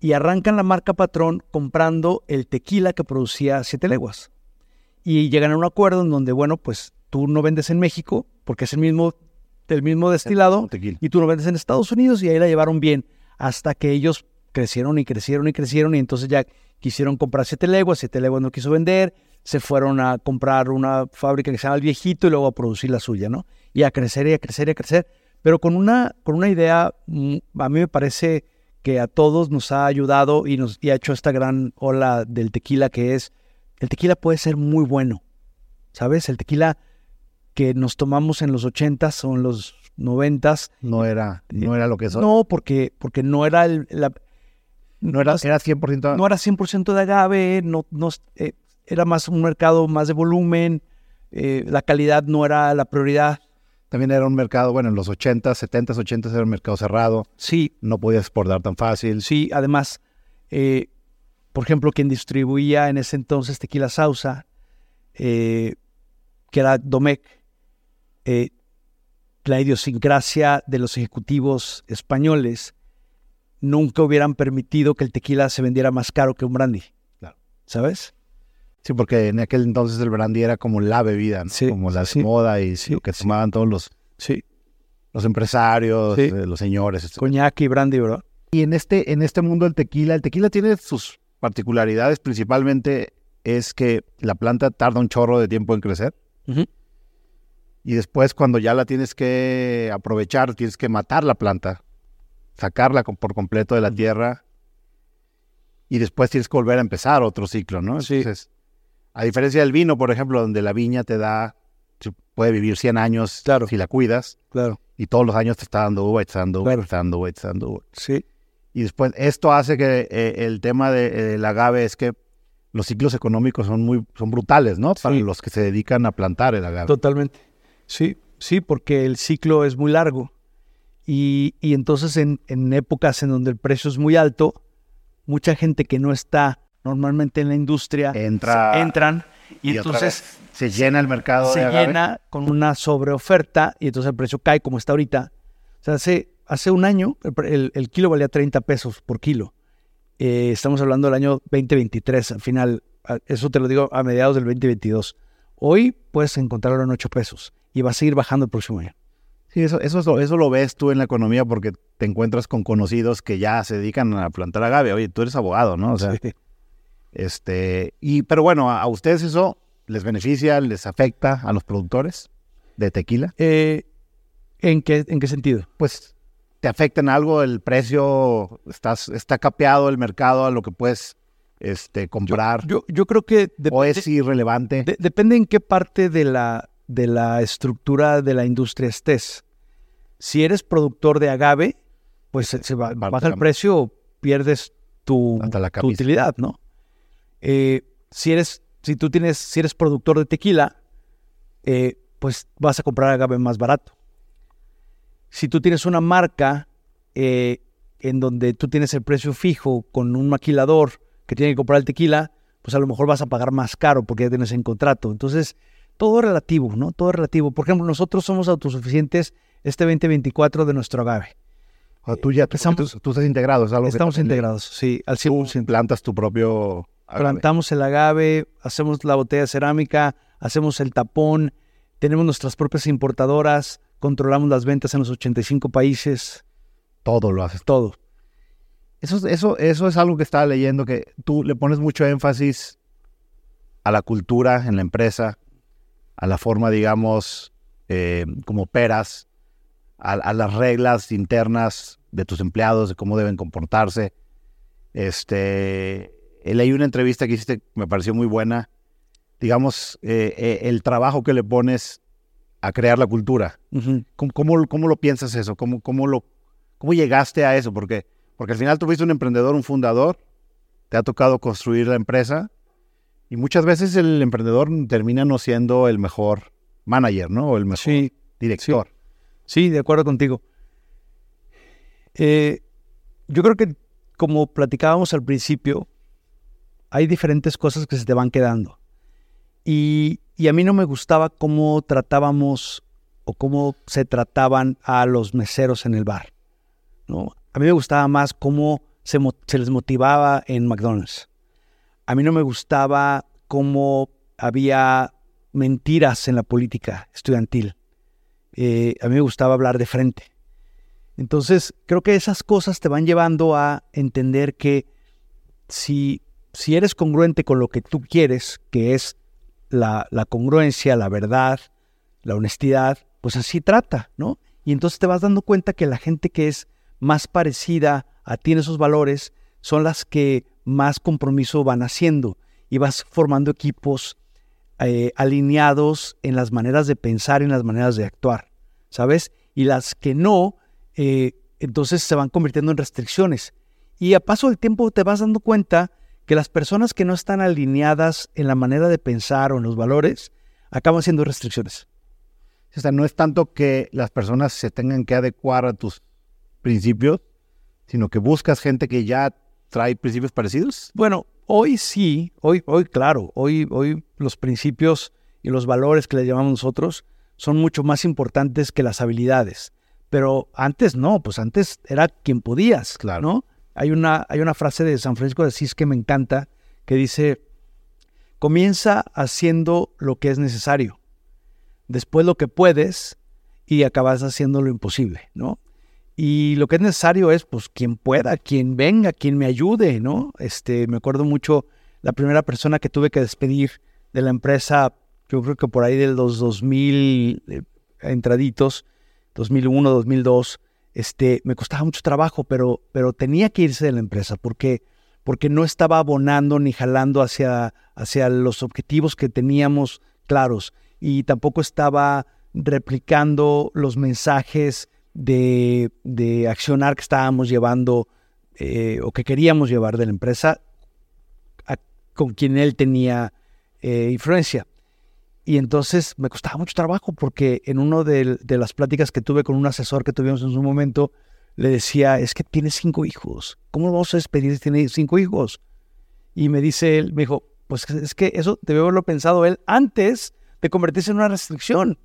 Y arrancan la marca Patrón comprando el tequila que producía Siete Leguas. Y llegan a un acuerdo en donde, bueno, pues tú no vendes en México porque es el mismo, el mismo destilado y tú lo vendes en Estados Unidos y ahí la llevaron bien hasta que ellos crecieron y crecieron y crecieron y entonces ya quisieron comprar siete leguas, siete leguas no quiso vender, se fueron a comprar una fábrica que se llama El Viejito y luego a producir la suya, ¿no? Y a crecer y a crecer y a crecer, pero con una, con una idea, mm, a mí me parece que a todos nos ha ayudado y nos y ha hecho esta gran ola del tequila que es el tequila puede ser muy bueno, ¿sabes? El tequila que nos tomamos en los 80s o en los 90s. No era, no era lo que es. No, porque, porque no era el, la, no era, era 100%. No era 100% de agave, no, no, eh, era más un mercado más de volumen, eh, la calidad no era la prioridad. También era un mercado, bueno, en los 80, 70, 80 era un mercado cerrado. Sí. No podías exportar tan fácil. Sí, además, eh, por ejemplo, quien distribuía en ese entonces Tequila Sausa, que era Domecq, la idiosincrasia de los ejecutivos españoles nunca hubieran permitido que el tequila se vendiera más caro que un brandy. Claro. ¿Sabes? Sí, porque en aquel entonces el brandy era como la bebida, ¿no? Sí, como la sí. moda y Sí, lo que tomaban todos los, Sí. los empresarios, eh, los señores. etc. Coñac y brandy, bro. Y en este, en este mundo del tequila, el tequila tiene sus particularidades, principalmente es que la planta tarda un chorro de tiempo en crecer y después cuando ya la tienes que aprovechar, tienes que matar la planta, sacarla por completo de la tierra y después tienes que volver a empezar otro ciclo, ¿no? Sí. Entonces, a diferencia del vino, por ejemplo, donde la viña te da, puede vivir 100 años Claro. si la cuidas Claro. y todos los años te está dando uva, y te está dando uva, Claro. te está dando uva, te está dando uva. Sí. Y después, esto hace que eh, el tema de- eh, del agave es que los ciclos económicos son muy son brutales, ¿no? Para Sí. los que se dedican a plantar el agave. Totalmente. Sí, sí, porque el ciclo es muy largo. Y, y entonces en, en épocas en donde el precio es muy alto, mucha gente que no está normalmente en la industria Entra se- entran y, entonces se llena el mercado de se agave. llena con una sobreoferta y entonces el precio cae como está ahorita. O sea, hace, hace un año el, kilo valía 30 pesos por kilo. Eh, estamos hablando del año 2023, al final, eso te lo digo a mediados del 2022. Hoy puedes encontrarlo en 8 pesos y va a seguir bajando el próximo año. Sí, eso, eso, es lo, eso lo ves tú en la economía porque te encuentras con conocidos que ya se dedican a plantar agave. Oye, tú eres abogado, ¿no? O sea, Sí. este, y, pero bueno, a, a ustedes eso les beneficia, les afecta a los productores de tequila. Eh, ¿en, qué, ¿En qué sentido? Pues te afecta en algo el precio, estás, está capeado el mercado a lo que puedes este, comprar, Yo, yo creo que o es irrelevante. de- depende en qué parte de la, de la estructura de la industria estés. Si eres productor de agave, pues se, se va- baja el precio, pierdes tu, la tu utilidad, ¿no? Eh, si eres, si tú tienes, si eres productor de tequila, eh, pues vas a comprar agave más barato. Si tú tienes una marca eh, en donde tú tienes el precio fijo con un maquilador que tiene que comprar el tequila, pues a lo mejor vas a pagar más caro porque ya tienes en contrato. Entonces, todo es relativo, ¿no? Todo es relativo. Por ejemplo, nosotros somos autosuficientes este 2024 de nuestro agave. O tú ya tú, Empezamos- tú- tú estás integrado, es algo Estamos integrados, sí, al Tú 100%. plantas tu propio agave. Plantamos el agave, hacemos la botella de cerámica, hacemos el tapón, tenemos nuestras propias importadoras, controlamos las ventas en los 85 países, Todo lo haces. todo. Eso, es- eso, eso es algo que estaba leyendo, que tú le pones mucho énfasis a la cultura en la empresa, a la forma, digamos, eh, como operas, a, las reglas internas de tus empleados, de cómo deben comportarse. Este, eh, leí una entrevista que hiciste, me pareció muy buena. Digamos, eh, el trabajo que le pones a crear la cultura. ¿Cómo, cómo, cómo lo piensas eso? ¿Cómo, cómo, lo, ¿Cómo llegaste a eso? Porque, porque al final tú fuiste un emprendedor, un fundador, te ha tocado construir la empresa y muchas veces el emprendedor termina no siendo el mejor manager, ¿no? O el mejor Sí, director. Sí, de acuerdo contigo. Eh, yo creo que como platicábamos al principio, hay diferentes cosas que se te van quedando. Y, y a mí no me gustaba cómo tratábamos o cómo se trataban a los meseros en el bar. ¿no? A mí me gustaba más cómo se, se les motivaba en McDonald's. A mí no me gustaba cómo había mentiras en la política estudiantil. Eh, a mí me gustaba hablar de frente. Entonces, creo que esas cosas te van llevando a entender que si, si eres congruente con lo que tú quieres, que es la, congruencia, la verdad, la honestidad, pues así trata, ¿no? Y entonces te vas dando cuenta que la gente que es más parecida a ti en esos valores son las que más compromiso van haciendo. y vas formando equipos eh, alineados en las maneras de pensar y en las maneras de actuar, ¿sabes? Y las que no, eh, entonces se van convirtiendo en restricciones. Y a paso del tiempo te vas dando cuenta que las personas que no están alineadas en la manera de pensar o en los valores acaban siendo restricciones. O sea, no es tanto que las personas se tengan que adecuar a tus principios, sino que buscas gente que ya trae principios parecidos. Bueno, hoy sí, hoy, hoy claro, hoy, hoy los principios y los valores que le llamamos nosotros son mucho más importantes que las habilidades. Pero antes no, pues antes era quien podías, Claro. ¿no? Hay una, hay una frase de San Francisco de Asís que me encanta, que dice, comienza haciendo lo que es necesario, después lo que puedes y acabas haciendo lo imposible, ¿no? Y lo que es necesario es, pues, quien pueda, quien venga, quien me ayude, ¿no? Este, me acuerdo mucho la primera persona que tuve que despedir de la empresa, yo creo que por ahí de los 2000 eh, entraditos, 2001, 2002, este, me costaba mucho trabajo, pero, pero tenía que irse de la empresa porque, porque no estaba abonando ni jalando hacia, hacia los objetivos que teníamos claros y tampoco estaba replicando los mensajes de, de accionar que estábamos llevando eh, o que queríamos llevar de la empresa a- con quien él tenía eh, influencia. Y entonces me costaba mucho trabajo porque en una de, las pláticas que tuve con un asesor que tuvimos en su momento, le decía, es que tiene cinco hijos. ¿Cómo vamos a despedir si tiene cinco hijos? Y me dice él, me dijo, pues es que eso debe haberlo pensado él antes de convertirse en una restricción.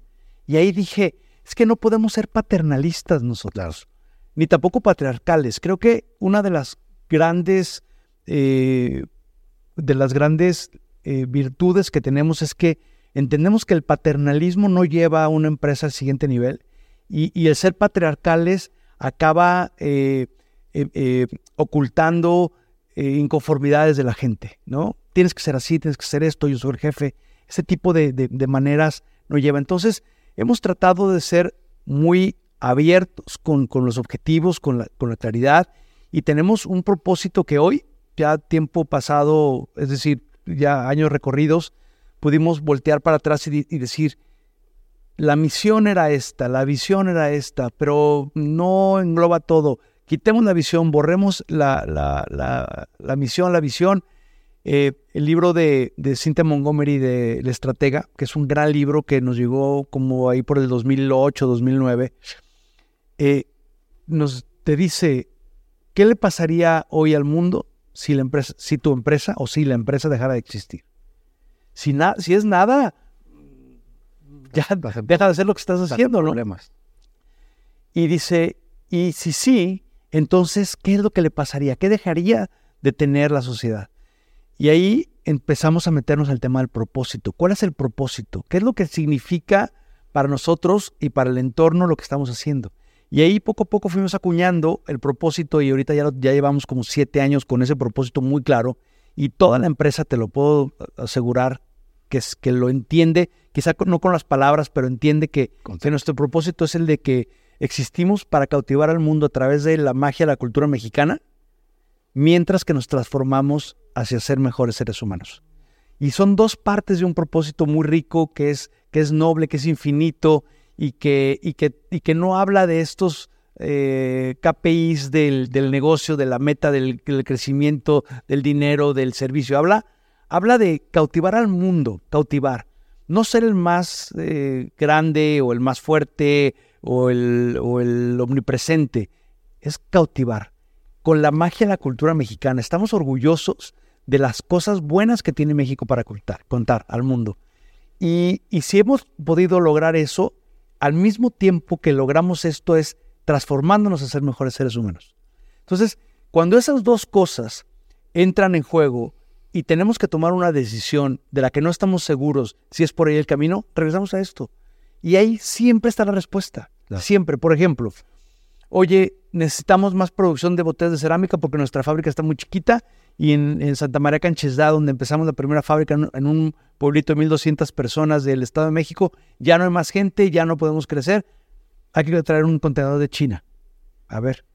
Y ahí dije, es que no podemos ser paternalistas nosotros, ni tampoco patriarcales. Creo que una de las grandes, eh, de las grandes eh, virtudes que tenemos es que entendemos que el paternalismo no lleva a una empresa al siguiente nivel y, el ser patriarcales acaba eh, eh, eh, ocultando eh, inconformidades de la gente, ¿no? Tienes que ser así, tienes que ser esto, yo soy el jefe. Ese tipo de maneras no lleva. Entonces, hemos tratado de ser muy abiertos con, con los objetivos, con la, con la claridad, y tenemos un propósito que hoy, ya tiempo pasado, es decir, ya años recorridos, pudimos voltear para atrás y, decir, la misión era esta, la visión era esta, pero no engloba todo. Quitemos la visión, borremos la, la, la, misión, la visión. Eh, el libro de, de Cynthia Montgomery de La Estratega, que es un gran libro que nos llegó como ahí por el 2008, 2009, eh, nos te dice, ¿qué le pasaría hoy al mundo si, la empresa, si tu empresa o si la empresa dejara de existir? Si, na- si es nada, ya deja de hacer lo que estás haciendo, ¿no? Problemas. Y dice, y si sí, entonces, ¿qué es lo que le pasaría? ¿Qué dejaría de tener la sociedad? Y ahí empezamos a meternos al tema del propósito. ¿Cuál es el propósito? ¿Qué es lo que significa para nosotros y para el entorno lo que estamos haciendo? Y ahí poco a poco fuimos acuñando el propósito y ahorita ya, lo- ya llevamos como siete años con ese propósito muy claro y toda la empresa, te lo puedo asegurar, que, es, que lo entiende, quizá con- no con las palabras, pero entiende que, que nuestro propósito es el de que existimos para cautivar al mundo a través de la magia de la cultura mexicana, mientras que nos transformamos hacia ser mejores seres humanos. Y son dos partes de un propósito muy rico que es, que es noble, que es infinito y que, y que, y que no habla de estos eh, KPIs del, del negocio, de la meta del, del crecimiento, del dinero, del servicio. Habla, habla de cautivar al mundo, cautivar. No ser el más eh, grande o el más fuerte o el, omnipresente, es cautivar. Con la magia de la cultura mexicana, estamos orgullosos de las cosas buenas que tiene México para contar, contar al mundo. Y, y si hemos podido lograr eso, al mismo tiempo que logramos esto es transformándonos a ser mejores seres humanos. Entonces, cuando esas dos cosas entran en juego y tenemos que tomar una decisión de la que no estamos seguros si es por ahí el camino, regresamos a esto. Y ahí siempre está la respuesta. Claro. Siempre. Por ejemplo, oye, necesitamos más producción de botellas de cerámica porque nuestra fábrica está muy chiquita y en, en Santa María Canchesda, donde empezamos la primera fábrica en, en un pueblito de 1.200 personas del Estado de México, ya no hay más gente, ya no podemos crecer, hay que traer un contenedor de China. A ver.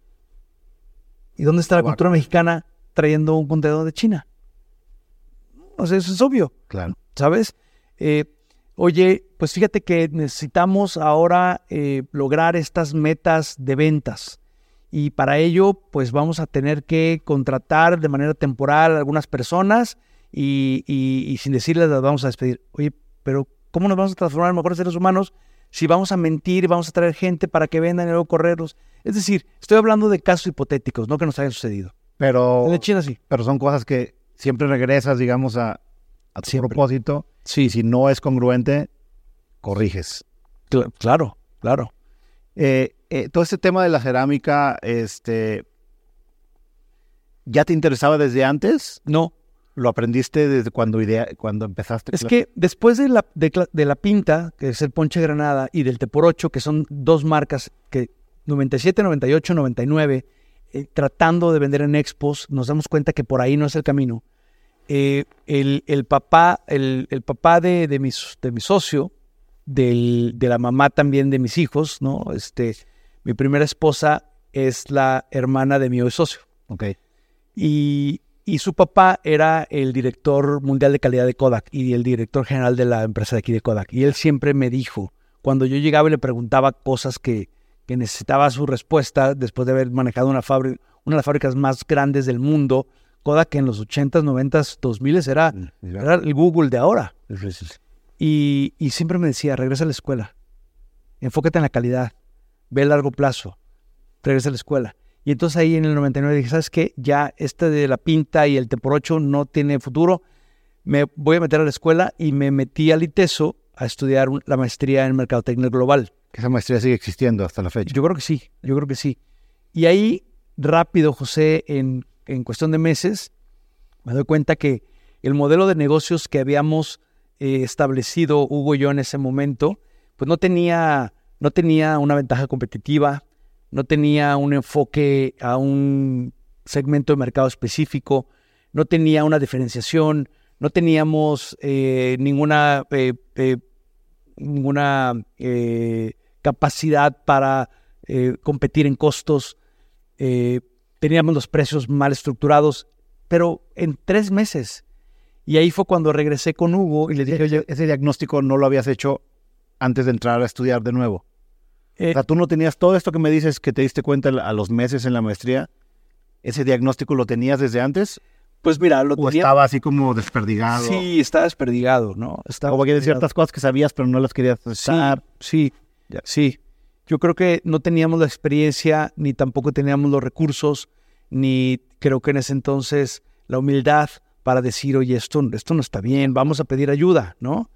¿Y dónde está la cultura mexicana trayendo un contenedor de China? O sea, eso es obvio. Claro. ¿Sabes? Eh, oye, pues fíjate que necesitamos ahora eh, lograr estas metas de ventas. Y para ello, pues vamos a tener que contratar de manera temporal a algunas personas y, y- y sin decirles las vamos a despedir. Oye, pero ¿cómo nos vamos a transformar en mejores seres humanos si vamos a mentir, vamos a traer gente para que vendan y luego correrlos? Es decir, estoy hablando de casos hipotéticos, no que nos hayan sucedido. Pero, En China sí. pero son cosas que siempre regresas, digamos, a, a tu Siempre. propósito. Sí, Y si no es congruente, corriges. Cl- claro, claro. Eh, eh, todo este tema de la cerámica, este, ¿ya te interesaba desde antes? No, ¿Lo aprendiste desde cuando, idea, cuando empezaste? Es que después de la, de, la pinta, que es el ponche granada, y del te por ocho, que son dos marcas que 97, 98, 99, eh, tratando de vender en expos, nos damos cuenta que por ahí no es el camino. Eh, el, el papá, el, el papá de, de, mi, s- de mi socio, del- de la mamá también de mis hijos, ¿no? Este, mi primera esposa es la hermana de mi hoy socio Ok. y, y su papá era el director mundial de calidad de Kodak y el director general de la empresa de aquí de Kodak. Y él siempre me dijo, cuando yo llegaba y le preguntaba cosas que, que necesitaba su respuesta después de haber manejado una, fábrica, una de las fábricas más grandes del mundo, Kodak en los 80s, 90s, 2000s era, era el Google de ahora. Y, y siempre me decía, regresa a la escuela, enfócate en la calidad, ve a largo plazo, regresa a la escuela. Y entonces ahí en el 99 dije, ¿sabes qué? Ya este de la pinta y el te por ocho no tiene futuro, me voy a meter a la escuela y me metí al ITESO a estudiar la maestría en Mercadotecnia Global. Que esa maestría sigue existiendo hasta la fecha. Yo creo que sí, yo creo que sí. Y ahí, rápido, José, en, en cuestión de meses, me doy cuenta que el modelo de negocios que habíamos eh, establecido Hugo y yo en ese momento, pues no tenía, no tenía una ventaja competitiva, no tenía un enfoque a un segmento de mercado específico, no tenía una diferenciación, no teníamos eh, ninguna, eh, ninguna capacidad para competir en costos, teníamos los precios mal estructurados, pero en tres meses. Y ahí fue cuando regresé con Hugo y le dije, oye, Ese, diagnóstico no lo habías hecho antes de entrar a estudiar de nuevo. eh, O sea, tú no tenías todo esto que me dices que te diste cuenta a los meses en la maestría. ¿Ese diagnóstico lo tenías desde antes? pues mira, lo ¿O tenía... estaba así como desperdigado? Sí, estaba desperdigado, ¿no? Estaba Como que ciertas cosas que sabías, pero no las querías Sí, usar. sí, Ya. sí. Yo creo que no teníamos la experiencia, ni tampoco teníamos los recursos, ni creo que en ese entonces la humildad para decir, oye, esto, esto no está bien, vamos a pedir ayuda, ¿no?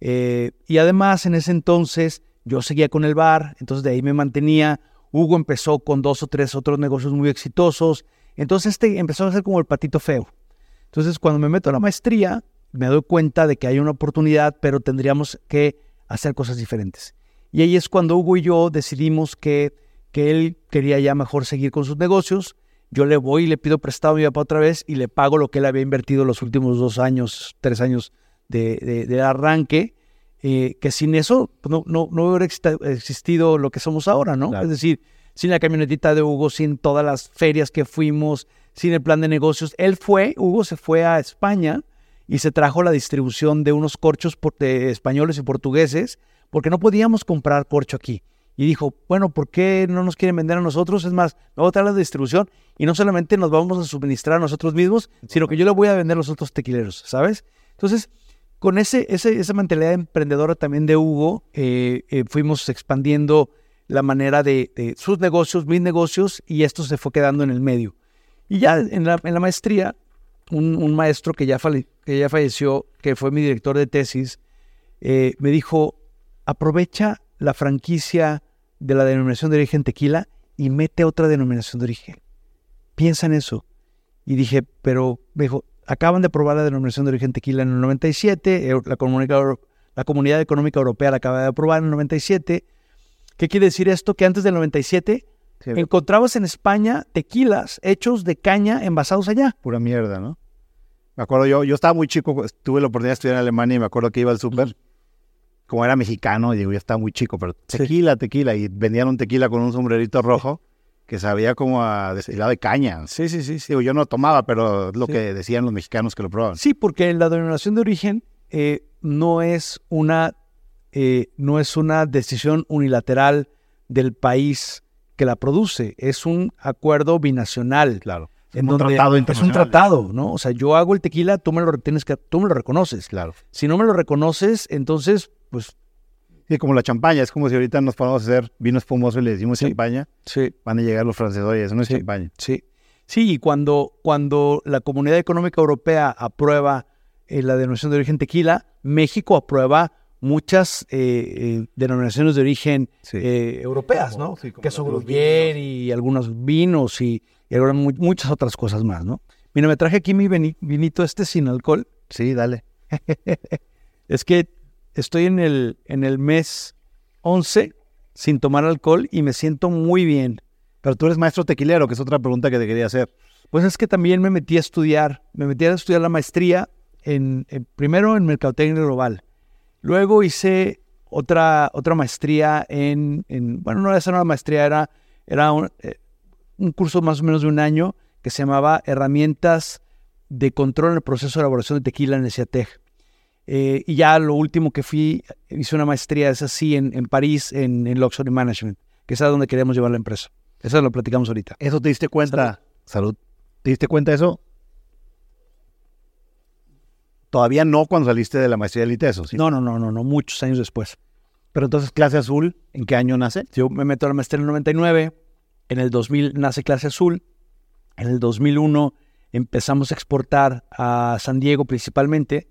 Eh, y además, en ese entonces, yo seguía con el bar, entonces de ahí me mantenía. Hugo empezó con dos o tres otros negocios muy exitosos. Entonces, este empezó a ser como el patito feo. Entonces, cuando me meto a la maestría, me doy cuenta de que hay una oportunidad, pero tendríamos que hacer cosas diferentes. Y ahí es cuando Hugo y yo decidimos que, que él quería ya mejor seguir con sus negocios. Yo le voy y le pido prestado a mi papá otra vez y le pago lo que él había invertido los últimos dos años, tres años de, de- de arranque. eh, que sin eso pues, no, no, no hubiera existido lo que somos ahora, ¿no? Claro. Es decir, sin la camionetita de Hugo, sin todas las ferias que fuimos, sin el plan de negocios. Él fue, Hugo se fue a España y se trajo la distribución de unos corchos por- de españoles y portugueses porque no podíamos comprar corcho aquí. Y dijo, bueno, ¿por qué no nos quieren vender a nosotros? Es más, me voy a traer la distribución y no solamente nos vamos a suministrar a nosotros mismos, sino que yo le voy a vender a los otros tequileros, ¿sabes? Entonces, con ese, ese, esa mentalidad emprendedora también de Hugo, eh, eh, fuimos expandiendo la manera de, sus negocios, mis negocios, y esto se fue quedando en el medio. Y ya en la, maestría, un, un maestro que ya, fale- que ya falleció, que fue mi director de tesis, eh, me dijo, aprovecha la franquicia de la denominación de origen tequila y mete otra denominación de origen. Piensa en eso. Y dije, pero me dijo, acaban de aprobar la denominación de origen tequila en el 97, eh, la, comunica- la Comunidad Económica Europea la acaba de aprobar en el 97. ¿Qué quiere decir esto? Que antes del 97 Sí, encontrabas en España tequilas hechos de caña envasados allá. pura mierda, ¿no? Me acuerdo yo, yo estaba muy chico, tuve la oportunidad de estudiar en Alemania y me acuerdo que iba al súper, como era mexicano, y digo, yo estaba muy chico, pero Sí. tequila, tequila, y vendían un tequila con un sombrerito rojo, que sabía como a destilado de caña. Sí, sí, sí. sí. Digo, yo no tomaba, pero es lo Sí. que decían los mexicanos que lo probaban. Sí, porque la denominación de origen eh, no es una eh, no es una decisión unilateral del país que la produce, es un acuerdo binacional. Claro. en un donde- tratado es un tratado, ¿no? O sea, yo hago el tequila, tú me lo tienes que, tú me lo reconoces. Claro. Si no me lo reconoces, entonces, pues, Sí, como la champaña. Es como si ahorita nos ponemos a hacer vino espumoso y le decimos Sí. champaña. sí, Van a llegar los franceses, oye, eso no es Sí. champaña. Sí, sí, y cuando, cuando la Comunidad Económica Europea aprueba eh, la denominación de origen tequila, México aprueba muchas eh, eh, denominaciones de origen Sí. eh, europeas, ¿no? Sí, como Queso los Gruyère y algunos vinos y, y ahora mu- muchas otras cosas más, ¿no? Mira, me traje aquí mi vini- vinito este sin alcohol. Sí, dale. *laughs* Es que estoy en el, en el mes 11 sin tomar alcohol y me siento muy bien. Pero tú eres maestro tequilero, que es otra pregunta que te quería hacer. Pues es que también me metí a estudiar, me metí a estudiar la maestría en, primero en mercadotecnia global, luego hice otra otra maestría en, en- bueno no era una maestría era era un, eh, un curso más o menos de un año que se llamaba herramientas de control en el proceso de elaboración de tequila en el CIATEG. Eh, y ya lo último que fui, hice una maestría, es así, en, en París, en, en Luxury Management, que es a donde queríamos llevar la empresa. Eso lo platicamos ahorita. ¿Eso te diste cuenta? Salud. ¿Te diste cuenta de eso? Todavía no cuando saliste de la maestría del ITESO, ¿sí? No, no, no, no, no, muchos años después. Pero entonces, clase azul, ¿en qué año nace? Yo me meto a la maestría en el 99, en el 2000 nace Clase Azul, en el 2001 empezamos a exportar a San Diego principalmente,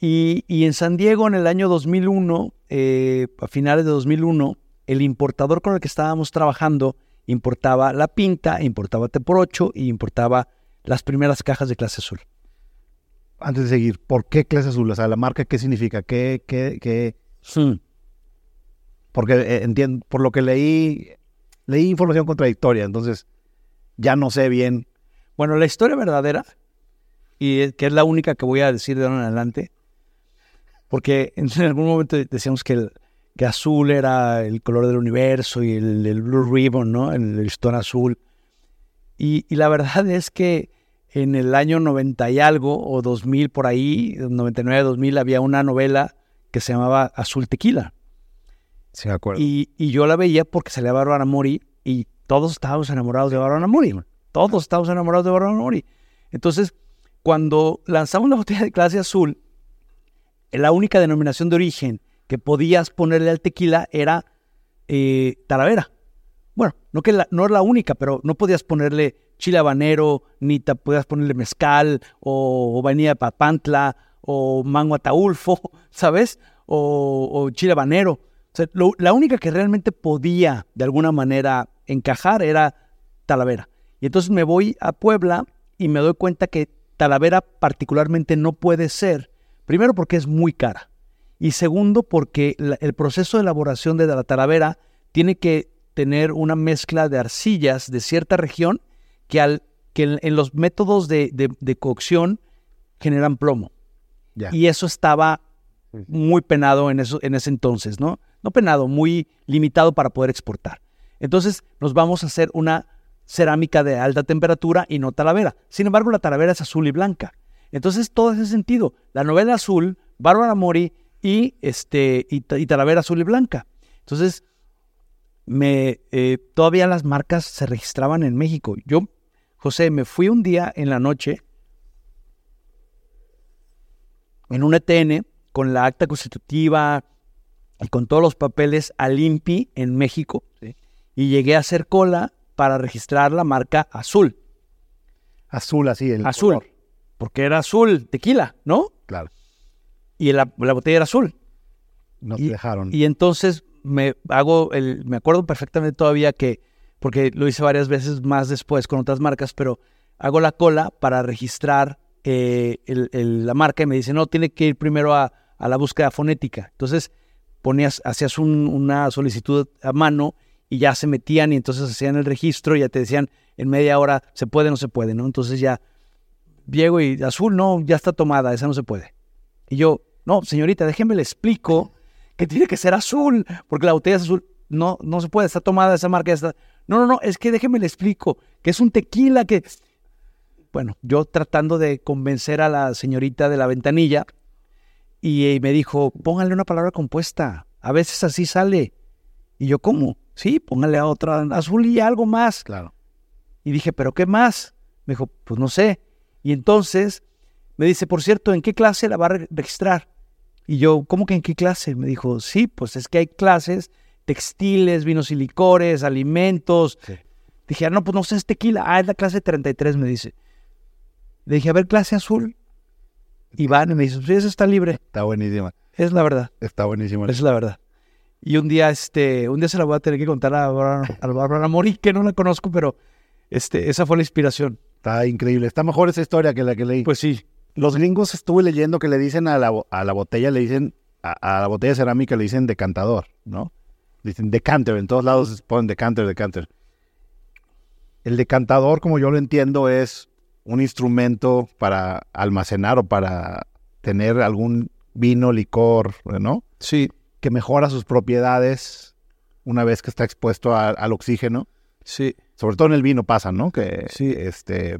y, y en San Diego en el año 2001, eh, a finales de 2001, el importador con el que estábamos trabajando importaba la pinta, importaba T por 8 y importaba las primeras cajas de Clase Azul. Antes de seguir, ¿por qué clase azul? O sea, la marca, ¿qué significa? ¿Qué, qué, qué? Hmm. Porque eh, entiendo, por lo que leí, leí información contradictoria, entonces ya no sé bien. Bueno, la historia verdadera, y que es la única que voy a decir de ahora en adelante, porque en, *laughs* algún momento decíamos que, el, que azul era el color del universo y el, el Blue Ribbon, ¿no? El, listón azul. Y, y la verdad es que en el año 90 y algo, o 2000 por ahí, 99, 2000, había una novela que se llamaba Azul Tequila. Sí, me acuerdo. Y, y yo la veía porque salía Bárbara Mori y todos estábamos enamorados de Bárbara Mori. Todos estábamos enamorados de Bárbara Mori. Entonces, cuando lanzamos la botella de clase azul, la única denominación de origen que podías ponerle al tequila era eh, Talavera. Bueno, no que la- no es la única, pero no podías ponerle chile habanero, ni podías ponerle mezcal, o, o vainilla de papantla, o mango ataulfo, *laughs* ¿sabes? O, o chile habanero. O sea, la única que realmente podía de alguna manera encajar era Talavera. Y entonces me voy a Puebla y me doy cuenta que Talavera particularmente no puede ser, primero porque es muy cara y segundo porque la- el proceso de elaboración de la Talavera tiene que tener una mezcla de arcillas de cierta región que, al, que en, en los métodos de, de- de cocción generan plomo. Y eso estaba muy penado en, eso, en ese entonces, ¿no? No penado, muy limitado para poder exportar. Entonces nos vamos a hacer una cerámica de alta temperatura y no talavera. Sin embargo, la talavera es azul y blanca. Entonces, todo ese sentido. La novela azul, Bárbara Mori y, este, y, y talavera azul y blanca. Entonces, me, eh, todavía las marcas se registraban en México. Yo, José, me fui un día en la noche en un ETN con la acta constitutiva y con todos los papeles al INPI en México Sí. y llegué a hacer cola para registrar la marca azul. Azul, así, el azul. color. Porque era azul, tequila, ¿no? Claro. Y la, la botella era azul. No te Y- dejaron. Y entonces me hago el, me acuerdo perfectamente todavía que, porque lo hice varias veces más después con otras marcas, pero hago la cola para registrar eh, el- el- la marca y me dice, no, tiene que ir primero a, a la búsqueda fonética. Entonces ponías, hacías un- una solicitud a mano y ya se metían y entonces hacían el registro y ya te decían en media hora, se puede, no se puede, ¿no? Entonces ya llego y azul, no, ya está tomada, esa no se puede. Y yo, no, señorita, déjeme le explico que tiene que ser azul, porque la botella es azul. No, no se puede, está tomada esa marca. ya está. No, no, no, es que déjeme le explico, que es un tequila que... Bueno, yo tratando de convencer a la señorita de la ventanilla y, eh, me dijo, póngale una palabra compuesta, a veces así sale. Y yo, ¿cómo? Sí, póngale a otra azul y algo más. Claro. Y dije, ¿pero qué más? Me dijo, pues no sé. Y entonces me dice, por cierto, ¿en qué clase la va a re- registrar? Y yo, ¿cómo que en qué clase? Me dijo, sí, pues es que hay clases, textiles, vinos y licores, alimentos. Sí. Dije, ah, no, pues no sé, es tequila. Ah, es la clase 33, me dice. Le dije, a ver, clase azul. Y van y me dice, sí, esa está libre. Está buenísima. Es la verdad, Está buenísima. es la verdad. Y un día, este, un día se la voy a tener que contar a a Bárbara Mori, que no la conozco, pero este, esa fue la inspiración. Está increíble. Está mejor esa historia que la que leí. Pues sí, Los gringos estuve leyendo que le dicen a la, a la botella, le dicen, a, a la botella de cerámica le dicen decantador, ¿no? Dicen decanter, en todos lados ponen decanter, decanter. El decantador, como yo lo entiendo, es un instrumento para almacenar o para tener algún vino, licor, ¿no? sí, Que mejora sus propiedades una vez que está expuesto a- al oxígeno. sí. Sobre todo en el vino pasa, ¿no? Que Sí. este,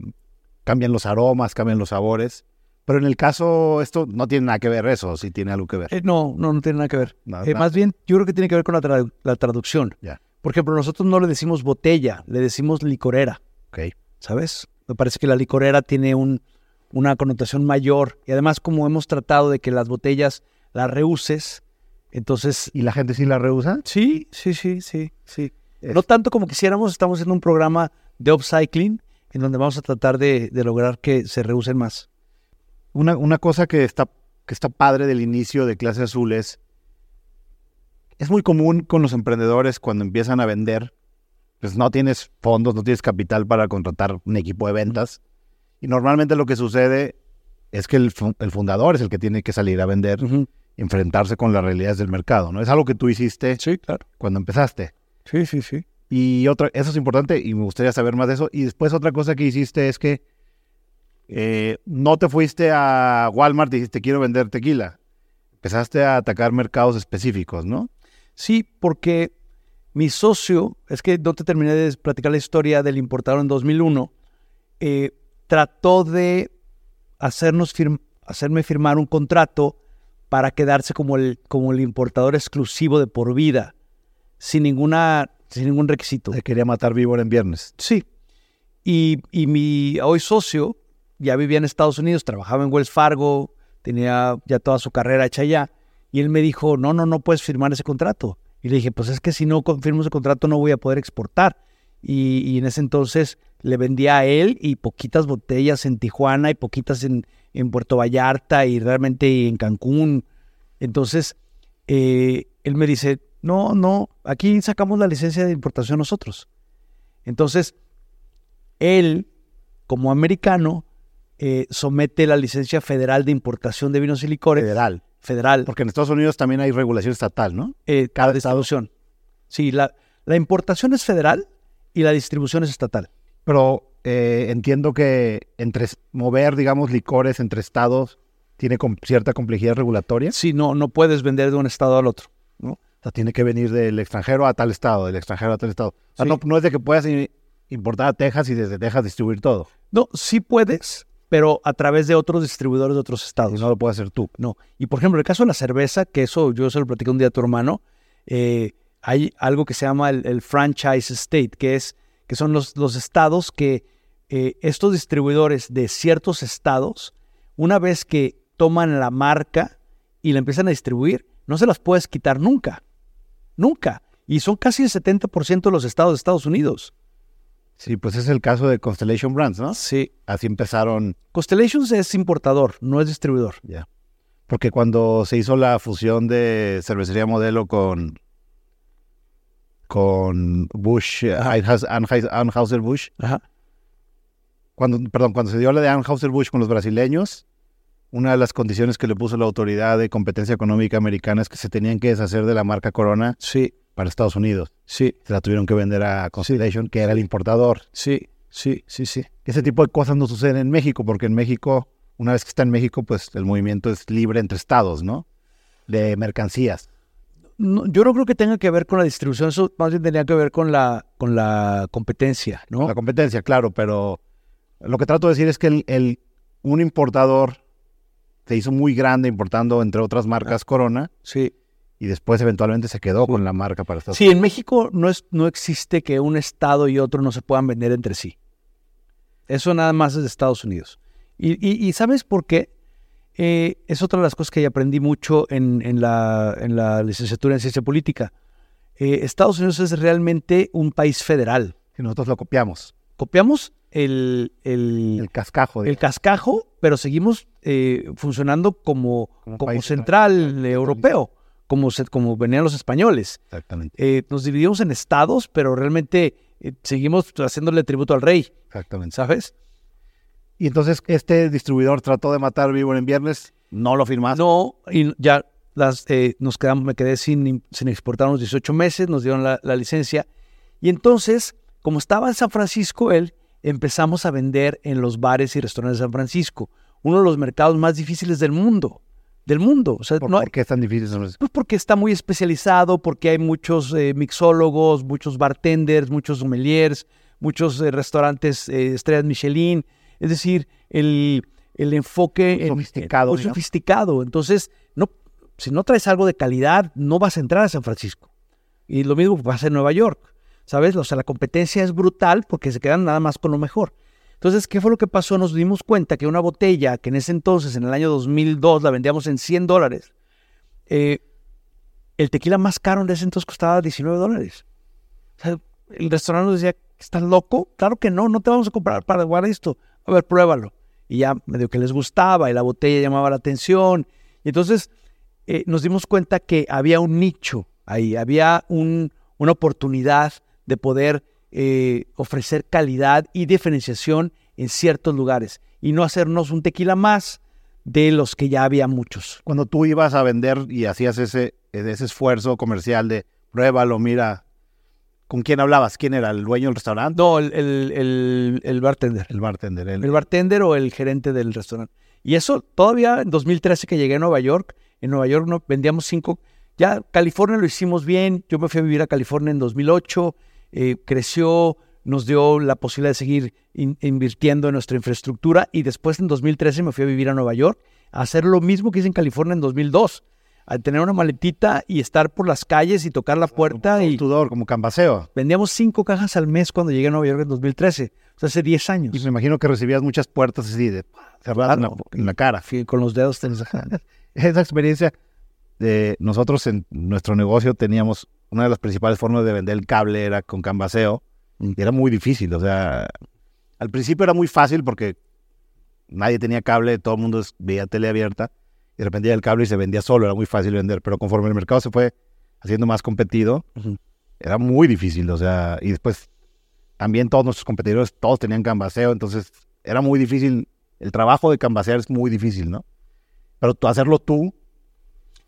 cambian los aromas, cambian los sabores. Pero en el caso, esto no tiene nada que ver eso, sí tiene algo que ver. Eh, no, no, no tiene nada que ver. No, Eh. Más bien, yo creo que tiene que ver con la, la traducción. Ya. Por ejemplo, nosotros no le decimos botella, le decimos licorera, Ok. ¿sabes? Me parece que la licorera tiene un, una connotación mayor. Y además, como hemos tratado de que las botellas las reuses, entonces... ¿Y la gente sí la rehúsa? Sí, sí, sí, sí, sí. No tanto como quisiéramos, estamos haciendo un programa de upcycling en donde vamos a tratar de, de lograr que se reusen más. Una, una cosa que está, que está padre del inicio de Clase Azul es, es muy común con los emprendedores cuando empiezan a vender, pues no tienes fondos, no tienes capital para contratar un equipo de ventas. Y normalmente lo que sucede es que el fundador es el que tiene que salir a vender, enfrentarse con las realidades del mercado, ¿no? Es algo que tú hiciste Sí, claro. cuando empezaste. Sí, sí, sí. Y otra, eso es importante y me gustaría saber más de eso. Y después otra cosa que hiciste es que eh, no te fuiste a Walmart y dijiste quiero vender tequila. Empezaste a atacar mercados específicos, ¿no? Sí, porque mi socio, es que no te terminé de platicar la historia del importador en 2001, eh, trató de hacernos hacerme firmar un contrato para quedarse como el, como el importador exclusivo de por vida, sin, ninguna, sin ningún requisito. Te quería matar víbora en viernes. Sí. Y, y mi hoy socio ya vivía en Estados Unidos, trabajaba en Wells Fargo, tenía ya toda su carrera hecha allá. Y él me dijo, no, no, no puedes firmar ese contrato. Y le dije, pues es que si no confirmo ese contrato no voy a poder exportar. Y, y en ese entonces le vendía a él y poquitas botellas en Tijuana y poquitas en, en Puerto Vallarta y realmente en Cancún. Entonces, eh, él me dice, no, no, aquí sacamos la licencia de importación nosotros. Entonces, él, como americano, eh, somete la licencia federal de importación de vinos y licores. Federal. Federal. Porque en Estados Unidos también hay regulación estatal, ¿no? eh, cada distribución. Sí, la, la importación es federal y la distribución es estatal. Pero eh, entiendo que entre mover, digamos, licores entre estados tiene com- cierta complejidad regulatoria. Sí, no, no puedes vender de un estado al otro. O sea, tiene que venir del extranjero a tal estado, del extranjero a tal estado. O sea, Sí. no, no es de que puedas importar a Texas y desde Texas distribuir todo. No, sí puedes, pero a través de otros distribuidores de otros estados. Y no lo puedes hacer tú. No. Y por ejemplo, el caso de la cerveza, que eso yo se lo platiqué un día a tu hermano, eh, hay algo que se llama el, el franchise state, que es que son los, los estados que eh, estos distribuidores de ciertos estados, una vez que toman la marca y la empiezan a distribuir, no se las puedes quitar nunca. Nunca. Y son casi el 70% de los estados de Estados Unidos. Sí, pues es el caso de Constellation Brands, ¿no? Sí. Así empezaron Constellations es importador, no es distribuidor. ya. Porque cuando se hizo la fusión de cervecería modelo con con Bush, Anheuser- Anheuser- Anheuser-Busch, Ajá. cuando, perdón, cuando se dio la de Anheuser-Busch con los brasileños, una de las condiciones que le puso la autoridad de competencia económica americana es que se tenían que deshacer de la marca Corona Sí, para Estados Unidos. sí, Se la tuvieron que vender a Constellation, que era el importador. sí, sí, sí, sí. Ese tipo de cosas no suceden en México, porque en México, una vez que está en México, pues el movimiento es libre entre estados, ¿no? De mercancías. no, yo no creo que tenga que ver con la distribución, eso más bien tenía que ver con la, con la competencia, ¿no? La competencia, claro, pero lo que trato de decir es que el, el- un importador se hizo muy grande importando, entre otras marcas, Corona, Sí. y después eventualmente se quedó con la marca para Estados Sí, en México no, es, no existe que un estado y otro no se puedan vender entre sí. Eso nada más es de Estados Unidos. Y, y- y ¿sabes por qué? Eh, es otra de las cosas que aprendí mucho en, en la, en la licenciatura en ciencia política. Eh, Estados Unidos es realmente un país federal. Y nosotros lo copiamos. Copiamos el, el, El cascajo. el cascajo, pero seguimos eh, funcionando como, Como central europeo, como, como venían los españoles. Exactamente. Eh, nos dividimos en estados, pero realmente eh, seguimos haciéndole tributo al rey, Exactamente. ¿sabes? Y entonces este distribuidor trató de matar vivo en viernes, no lo firmaste. No, y ya las, eh, nos quedamos, me quedé sin, sin exportar unos 18 meses, nos dieron la, la licencia. Y entonces, como estaba en San Francisco, él, empezamos a vender en los bares y restaurantes de San Francisco, uno de los mercados más difíciles del mundo. Del mundo. O sea, ¿Por, no por hay- qué es tan difícil? San Francisco? Pues porque está muy especializado, porque hay muchos eh, mixólogos, muchos bartenders, muchos sommeliers, muchos eh, restaurantes eh, estrellas Michelin. Es decir, el, el enfoque Muy en- sofisticado, muy sofisticado. Entonces, no, si no traes algo de calidad, no vas a entrar a San Francisco. Y lo mismo pasa en Nueva York. ¿Sabes? O sea, la competencia es brutal porque se quedan nada más con lo mejor. Entonces, ¿qué fue lo que pasó? Nos dimos cuenta que una botella que en ese entonces, en el año 2002, la vendíamos en 100 dólares, eh, el tequila más caro en ese entonces costaba 19 dólares. O sea, el restaurante nos decía, ¿estás loco? Claro que no, no te vamos a comprar para guardar esto. A ver, pruébalo. Y ya medio que les gustaba y la botella llamaba la atención. Y entonces eh, nos dimos cuenta que había un nicho ahí, había un- una oportunidad de poder eh, ofrecer calidad y diferenciación en ciertos lugares y no hacernos un tequila más de los que ya había muchos. Cuando tú ibas a vender y hacías ese, ese esfuerzo comercial de pruébalo, mira, ¿con quién hablabas? ¿Quién era? ¿El dueño del restaurante? No, el, el- el- el bartender. El bartender. el- El bartender o el gerente del restaurante. Y eso todavía en 2013 que llegué a Nueva York, en Nueva York no, vendíamos cinco. Ya California lo hicimos bien. Yo me fui a vivir a California en 2008. Eh, creció, nos dio la posibilidad de seguir in- invirtiendo en nuestra infraestructura. Y después en 2013 me fui a vivir a Nueva York a hacer lo mismo que hice en California en 2002. A tener una maletita y estar por las calles y tocar la puerta. Y Tudor, como cambaseo. vendíamos cinco cajas al mes cuando llegué a Nueva York en 2013. O sea, hace 10 años. Y me imagino que recibías muchas puertas así de cerradas en la- Claro. en la cara. Con los dedos *laughs* esa experiencia nosotros en nuestro negocio teníamos una de las principales formas de vender el cable era con cambaseo y era muy difícil, o sea, al principio era muy fácil porque nadie tenía cable, todo el mundo veía tele abierta y de repente ya el cable y se vendía solo, era muy fácil vender, pero conforme el mercado se fue haciendo más competido, era muy difícil, o sea, y después también todos nuestros competidores, todos tenían cambaseo, entonces era muy difícil, el trabajo de cambasear es muy difícil, ¿no? Pero hacerlo tú,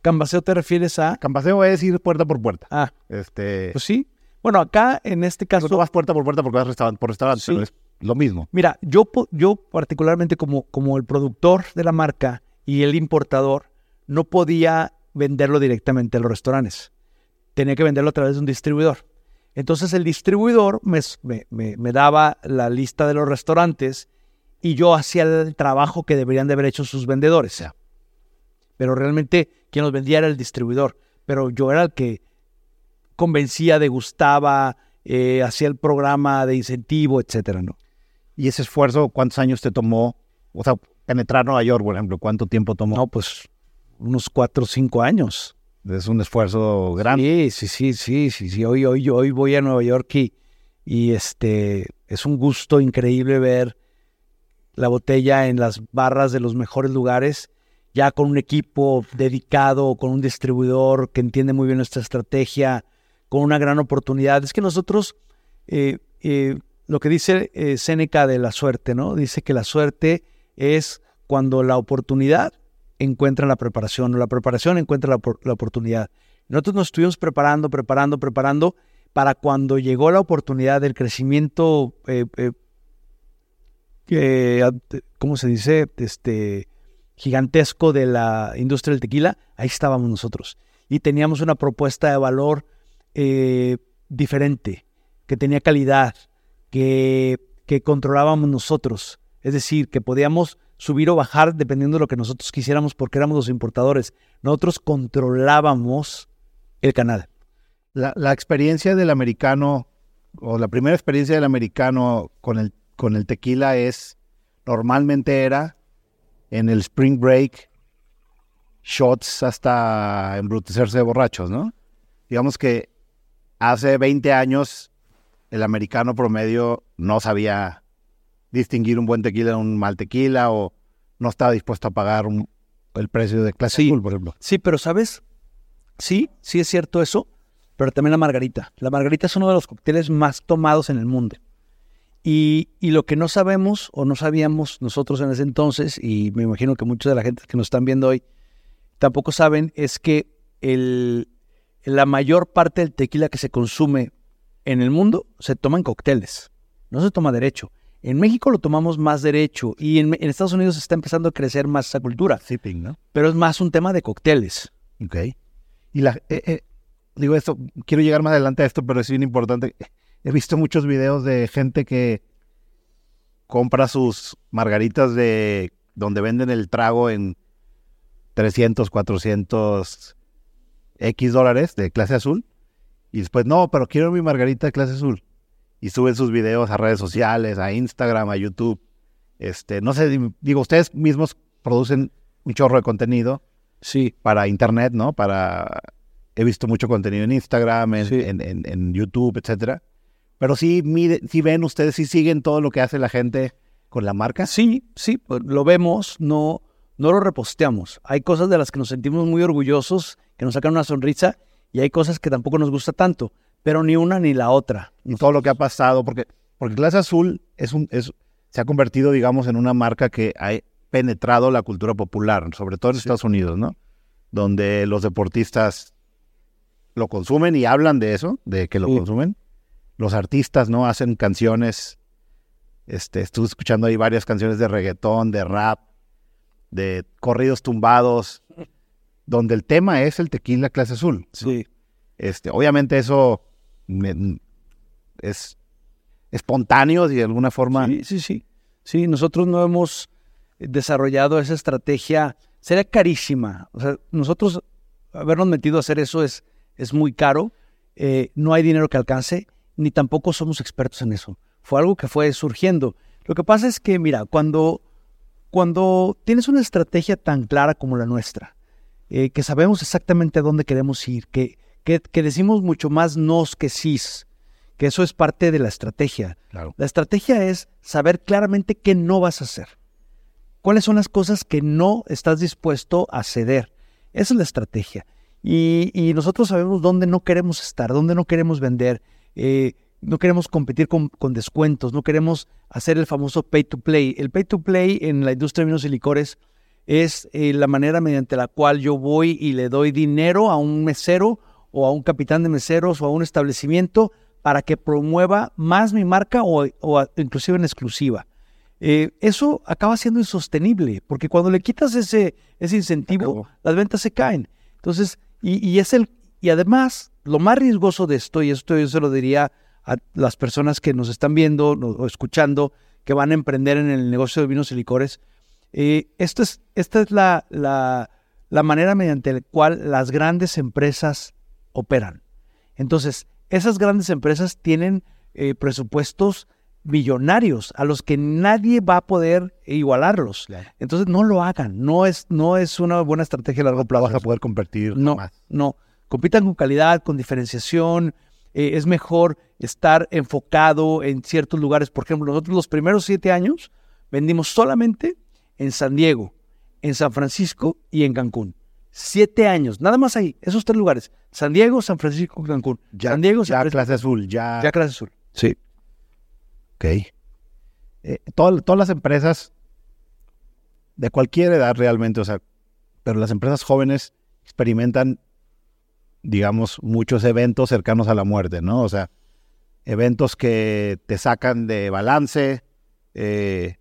Cambaseo te refieres a. Cambaseo es ir puerta por puerta. Ah, Este, pues sí. Bueno, acá en este no tú caso, vas puerta por puerta porque vas restaurante por restaurante, Sí. pero es lo mismo. mira, yo, yo particularmente como, como el productor de la marca y el importador, no podía venderlo directamente a los restaurantes. Tenía que venderlo a través de un distribuidor. Entonces el distribuidor me- me- me daba la lista de los restaurantes y yo hacía el trabajo que deberían de haber hecho sus vendedores. Pero realmente quien los vendía era el distribuidor. Pero yo era el que convencía, degustaba, eh, hacía el programa de incentivo, etcétera, ¿no? Y ese esfuerzo, ¿cuántos años te tomó? O sea, penetrar Nueva York, por ejemplo, ¿cuánto tiempo tomó? No, pues unos cuatro o cinco años. Es un esfuerzo grande. Sí, sí, sí, sí, sí. Hoy, hoy, hoy voy a Nueva York y, y este es un gusto increíble ver la botella en las barras de los mejores lugares, ya con un equipo dedicado, con un distribuidor que entiende muy bien nuestra estrategia, con una gran oportunidad. Es que nosotros, eh, eh, lo que dice eh, Séneca de la suerte, ¿no? Dice que la suerte es cuando la oportunidad encuentra la preparación, o la preparación encuentra la, opor- la oportunidad. Nosotros nos estuvimos preparando, preparando, preparando para cuando llegó la oportunidad del crecimiento, eh, eh, eh, ¿cómo se dice? Este gigantesco de la industria del tequila, ahí estábamos nosotros. y teníamos una propuesta de valor eh, diferente, que tenía calidad, que, que controlábamos nosotros. Es decir, que podíamos subir o bajar dependiendo de lo que nosotros quisiéramos porque éramos los importadores. Nosotros controlábamos el canal. La, la experiencia del americano, o la primera experiencia del americano con el, con el tequila es, normalmente era en el spring break, shots hasta embrutecerse de borrachos, ¿no? Digamos que hace 20 años el americano promedio no sabía distinguir un buen tequila de un mal tequila o no estaba dispuesto a pagar un- el precio de clase Sí. azul, por ejemplo. Sí, pero ¿sabes? Sí, sí es cierto eso, pero también la margarita. La margarita es uno de los cócteles más tomados en el mundo. Y, y lo que no sabemos o no sabíamos nosotros en ese entonces, y me imagino que mucha de la gente que nos están viendo hoy tampoco saben, es que el, la mayor parte del tequila que se consume en el mundo se toma en cócteles, no se toma derecho. En México lo tomamos más derecho y en, en Estados Unidos está empezando a crecer más esa cultura, Sipping, ¿no? pero es más un tema de cócteles. Ok. Y la, eh, eh, digo esto, quiero llegar más adelante a esto, pero es bien importante. He visto muchos videos de gente que compra sus margaritas de donde venden el trago en 300, 400 X dólares de clase azul. Y después, no, pero quiero mi margarita de clase azul. Y suben sus videos a redes sociales, a Instagram, a YouTube. Este, no sé, di- digo, ustedes mismos producen un chorro de contenido Sí, para internet, ¿no? Para he visto mucho contenido en Instagram, en, Sí. en- en- en YouTube, etcétera. Pero sí, mide, sí ven ustedes, sí siguen todo lo que hace la gente con la marca. sí, sí, pues, lo vemos, no, no lo reposteamos. Hay cosas de las que nos sentimos muy orgullosos, que nos sacan una sonrisa, y hay cosas que tampoco nos gusta tanto, pero ni una ni la otra. y todo lo que ha pasado, porque, porque Clase Azul es un, es, se ha convertido, digamos, en una marca que ha penetrado la cultura popular, sobre todo en Estados Unidos, ¿no? Donde los deportistas lo consumen y hablan de eso, de que lo Sí. consumen. Los artistas, ¿no? Hacen canciones. Este, estuve escuchando ahí varias canciones de reggaetón, de rap, de corridos tumbados, donde el tema es el tequila clase azul. Sí, Este, obviamente eso me- es espontáneo y de alguna forma. sí, sí, sí. Sí, nosotros no hemos desarrollado esa estrategia. Sería carísima. O sea, nosotros habernos metido a hacer eso es, es muy caro. Eh, no hay dinero que alcance, ni tampoco somos expertos en eso. Fue algo que fue surgiendo. Lo que pasa es que, mira, cuando, cuando tienes una estrategia tan clara como la nuestra, eh, que sabemos exactamente a dónde queremos ir, que, que, que decimos mucho más nos que sís, que eso es parte de la estrategia. Claro. La estrategia es saber claramente qué no vas a hacer. ¿Cuáles son las cosas que no estás dispuesto a ceder? Esa es la estrategia. Y, y nosotros sabemos dónde no queremos estar, dónde no queremos vender, eh, no queremos competir con, con descuentos, no queremos hacer el famoso pay to play. El pay to play en la industria de vinos y licores es eh, la manera mediante la cual yo voy y le doy dinero a un mesero o a un capitán de meseros o a un establecimiento para que promueva más mi marca o, o a- inclusive en exclusiva. Eh, eso acaba siendo insostenible, porque cuando le quitas ese, ese incentivo, Acabó. las ventas se caen. Entonces, y, y es el, y además, lo más riesgoso de esto, y esto yo se lo diría a las personas que nos están viendo o escuchando, que van a emprender en el negocio de vinos y licores, eh, esto es, esta es la, la, la manera mediante la cual las grandes empresas operan. Entonces, esas grandes empresas tienen eh, presupuestos millonarios a los que nadie va a poder igualarlos. Entonces, no lo hagan. No es, no es una buena estrategia a largo No plazo. vas a poder competir No, jamás. no. Compitan con calidad, con diferenciación. eh, es mejor estar enfocado en ciertos lugares. Por ejemplo, nosotros los primeros siete años vendimos solamente en San Diego, en San Francisco y en Cancún. Siete años, nada más ahí, esos tres lugares. San Diego, San Francisco, Cancún. Ya, San Diego, San ya Francisco, clase azul, ya. ya clase azul. Sí. Ok. Eh, todo- todas las empresas de cualquier edad realmente, o sea, pero las empresas jóvenes experimentan, digamos, muchos eventos cercanos a la muerte, ¿no? O sea, eventos que te sacan de balance, eh,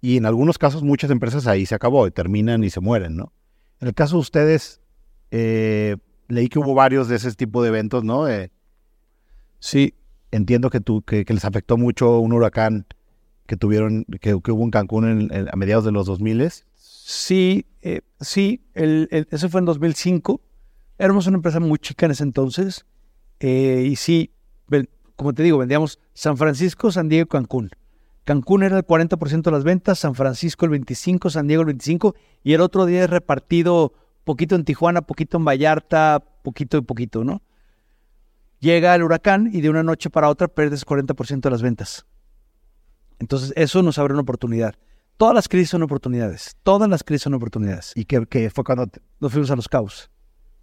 y en algunos casos muchas empresas ahí se acabó, y terminan y se mueren, ¿no? En el caso de ustedes, Eh, leí que hubo varios de ese tipo de eventos, ¿no? Eh, Sí, entiendo que, tú, que, que les afectó mucho un huracán que tuvieron, que, que hubo en Cancún en- en- a mediados de los 2000 Sí, eh, sí, el, el- ese fue en 2005. Éramos una empresa muy chica en ese entonces. eh, y sí, como te digo, vendíamos San Francisco, San Diego y Cancún. Cancún era el 40% de las ventas, San Francisco el 25%, San Diego el 25%, y el otro día es repartido poquito en Tijuana, poquito en Vallarta, poquito y poquito, ¿no? Llega el huracán y de una noche para otra pierdes 40% de las ventas. Entonces, eso nos abre una oportunidad. Todas las crisis son oportunidades. Todas las crisis son oportunidades. y que, que fue cuando Nos fuimos a Los Cabos.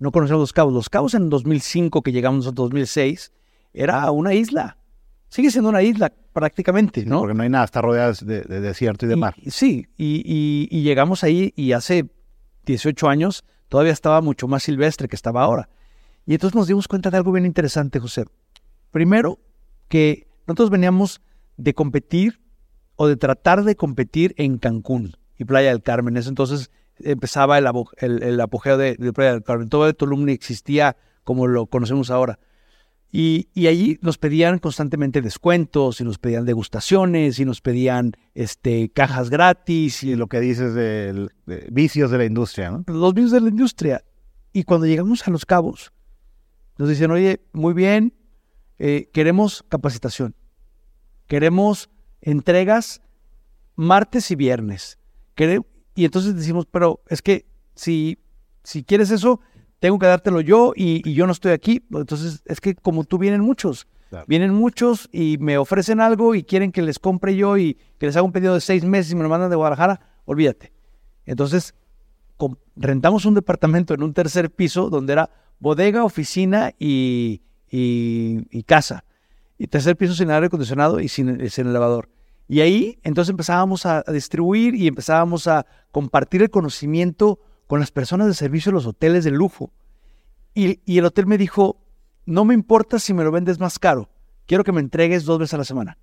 No conocemos Los Cabos. Los Cabos en 2005, que llegamos en 2006, era una isla. Sigue siendo una isla prácticamente, ¿no? porque no hay nada, está rodeada de, de desierto y de Y- mar. sí, y, y- y llegamos ahí y hace 18 años todavía estaba mucho más silvestre que estaba ahora. Y entonces nos dimos cuenta de algo bien interesante, José. Primero, que nosotros veníamos de competir o de tratar de competir en Cancún y Playa del Carmen. En ese entonces empezaba el, el- el apogeo de, de Playa del Carmen. Todo de Tulum existía como lo conocemos ahora. Y, y allí nos pedían constantemente descuentos y nos pedían degustaciones y nos pedían este, cajas gratis y Y lo que dices de, de vicios de la industria, ¿no? los vicios de la industria. Y cuando llegamos a Los Cabos, nos dicen, oye, muy bien, eh, queremos capacitación, queremos entregas martes y viernes. Quere- y entonces decimos, pero es que si, si quieres eso, tengo que dártelo yo y, y yo no estoy aquí. Entonces es que como tú vienen muchos, Claro. vienen muchos y me ofrecen algo y quieren que les compre yo y que les haga un pedido de seis meses y me lo mandan de Guadalajara, olvídate. Entonces rentamos un departamento en un tercer piso donde era bodega, oficina y, y- y casa. Y tercer piso sin aire acondicionado y sin, sin elevador. Y ahí entonces empezábamos a, distribuir y empezábamos a compartir el conocimiento con las personas de servicio de los hoteles de lujo. Y, el hotel me dijo, no me importa si me lo vendes más caro, quiero que me entregues dos veces a la semana.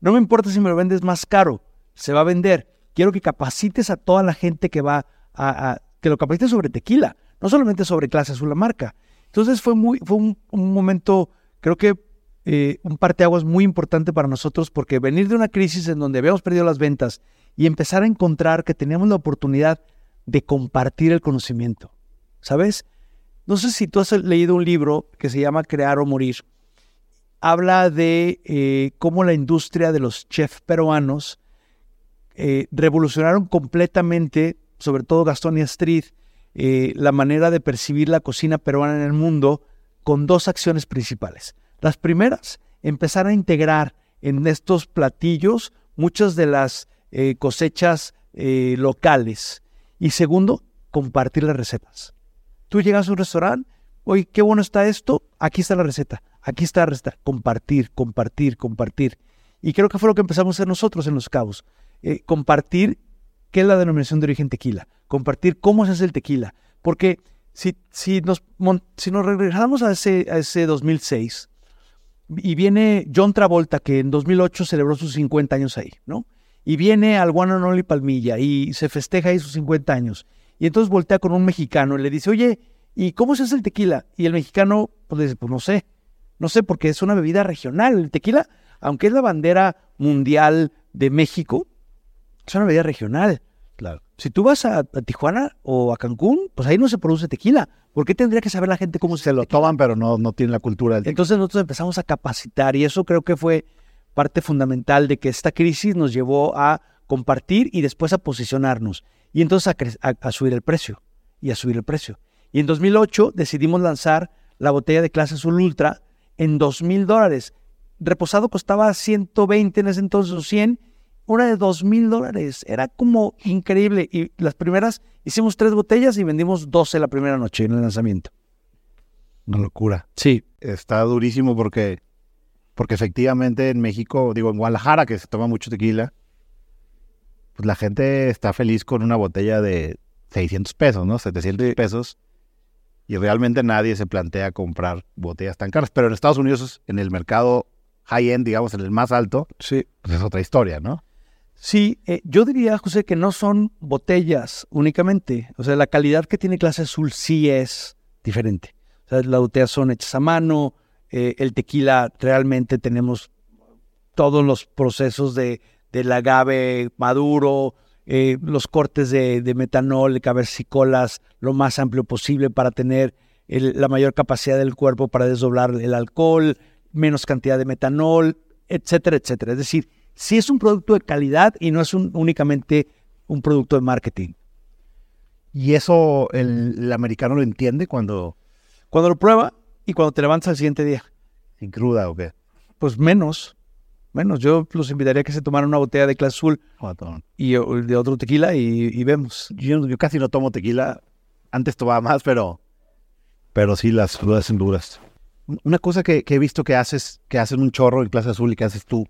No me importa si me lo vendes más caro, se va a vender. Quiero que capacites a toda la gente que va a, que lo capacites sobre tequila, no solamente sobre clase azul la marca. Entonces fue muy, fue un momento, creo que eh, un parteaguas muy importante para nosotros porque venir de una crisis en donde habíamos perdido las ventas y empezar a encontrar que teníamos la oportunidad de compartir el conocimiento, ¿sabes? No sé si tú has leído un libro que se llama Crear o Morir. Habla de eh, cómo la industria de los chefs peruanos eh, revolucionaron completamente, sobre todo Gastón y Astrid, eh, la manera de percibir la cocina peruana en el mundo con dos acciones principales. Las primeras, empezar a integrar en estos platillos muchas de las eh, cosechas eh, locales. Y segundo, compartir las recetas. Tú llegas a un restaurante, oye, qué bueno está esto, aquí está la receta, aquí está la receta. Compartir, compartir, compartir. Y creo que fue lo que empezamos a hacer nosotros en Los Cabos. Eh, compartir qué es la denominación de origen tequila, compartir cómo se hace el tequila. Porque si, si, nos, si nos regresamos a ese, a ese 2006 y viene John Travolta, que en 2008 celebró sus 50 años ahí, ¿no? Y viene al One and Palmilla y se festeja ahí sus 50 años. Y entonces voltea con un mexicano y le dice, oye, ¿y cómo se hace el tequila? Y el mexicano pues le dice, pues no sé, no sé, porque es una bebida regional. El tequila, aunque es la bandera mundial de México, es una bebida regional. Claro. Si tú vas a, a Tijuana o a Cancún, pues ahí no se produce tequila. ¿Por qué tendría que saber la gente cómo se, Se lo toman, pero no, no tienen la cultura del tequila. Entonces nosotros empezamos a capacitar y eso creo que fue parte fundamental de que esta crisis nos llevó a compartir y después a posicionarnos y entonces a, a- a subir el precio y a subir el precio. Y en 2008 decidimos lanzar la botella de clase azul ultra en dos mil dólares. Reposado costaba 120 en ese entonces o 100, una de dos mil dólares. Era como increíble. Y las primeras, hicimos tres botellas y vendimos 12 la primera noche en el lanzamiento. Una locura. Sí, Está durísimo porque, porque efectivamente en México, digo, en Guadalajara, que se toma mucho tequila, pues la gente está feliz con una botella de 600 pesos, ¿no? 700 pesos. Y realmente nadie se plantea comprar botellas tan caras. Pero en Estados Unidos, en el mercado high-end, digamos, en el más alto, sí. pues es otra historia, ¿no? Sí, eh, yo diría, José, que no son botellas únicamente. O sea, la calidad que tiene clase azul sí es diferente. O sea, las botellas son hechas a mano, eh, el tequila realmente tenemos todos los procesos de, del agave maduro, eh, los cortes de, metanol, de caversicolas, lo más amplio posible para tener el- la mayor capacidad del cuerpo para desdoblar el alcohol, menos cantidad de metanol, etcétera, etcétera. Es decir, sí es un producto de calidad y no es un- únicamente un producto de marketing. Y eso el, el americano lo entiende cuando Cuando lo prueba y cuando te levantas al siguiente día, sin cruda o qué. pues menos, menos. Yo los invitaría a que se tomaran una botella de clase azul y de otro tequila y, y vemos. Yo, yo casi no tomo tequila. Antes tomaba más, pero, pero sí las crudas son duras. Una cosa que, que he visto que haces, que hacen un chorro en clase azul y que haces tú,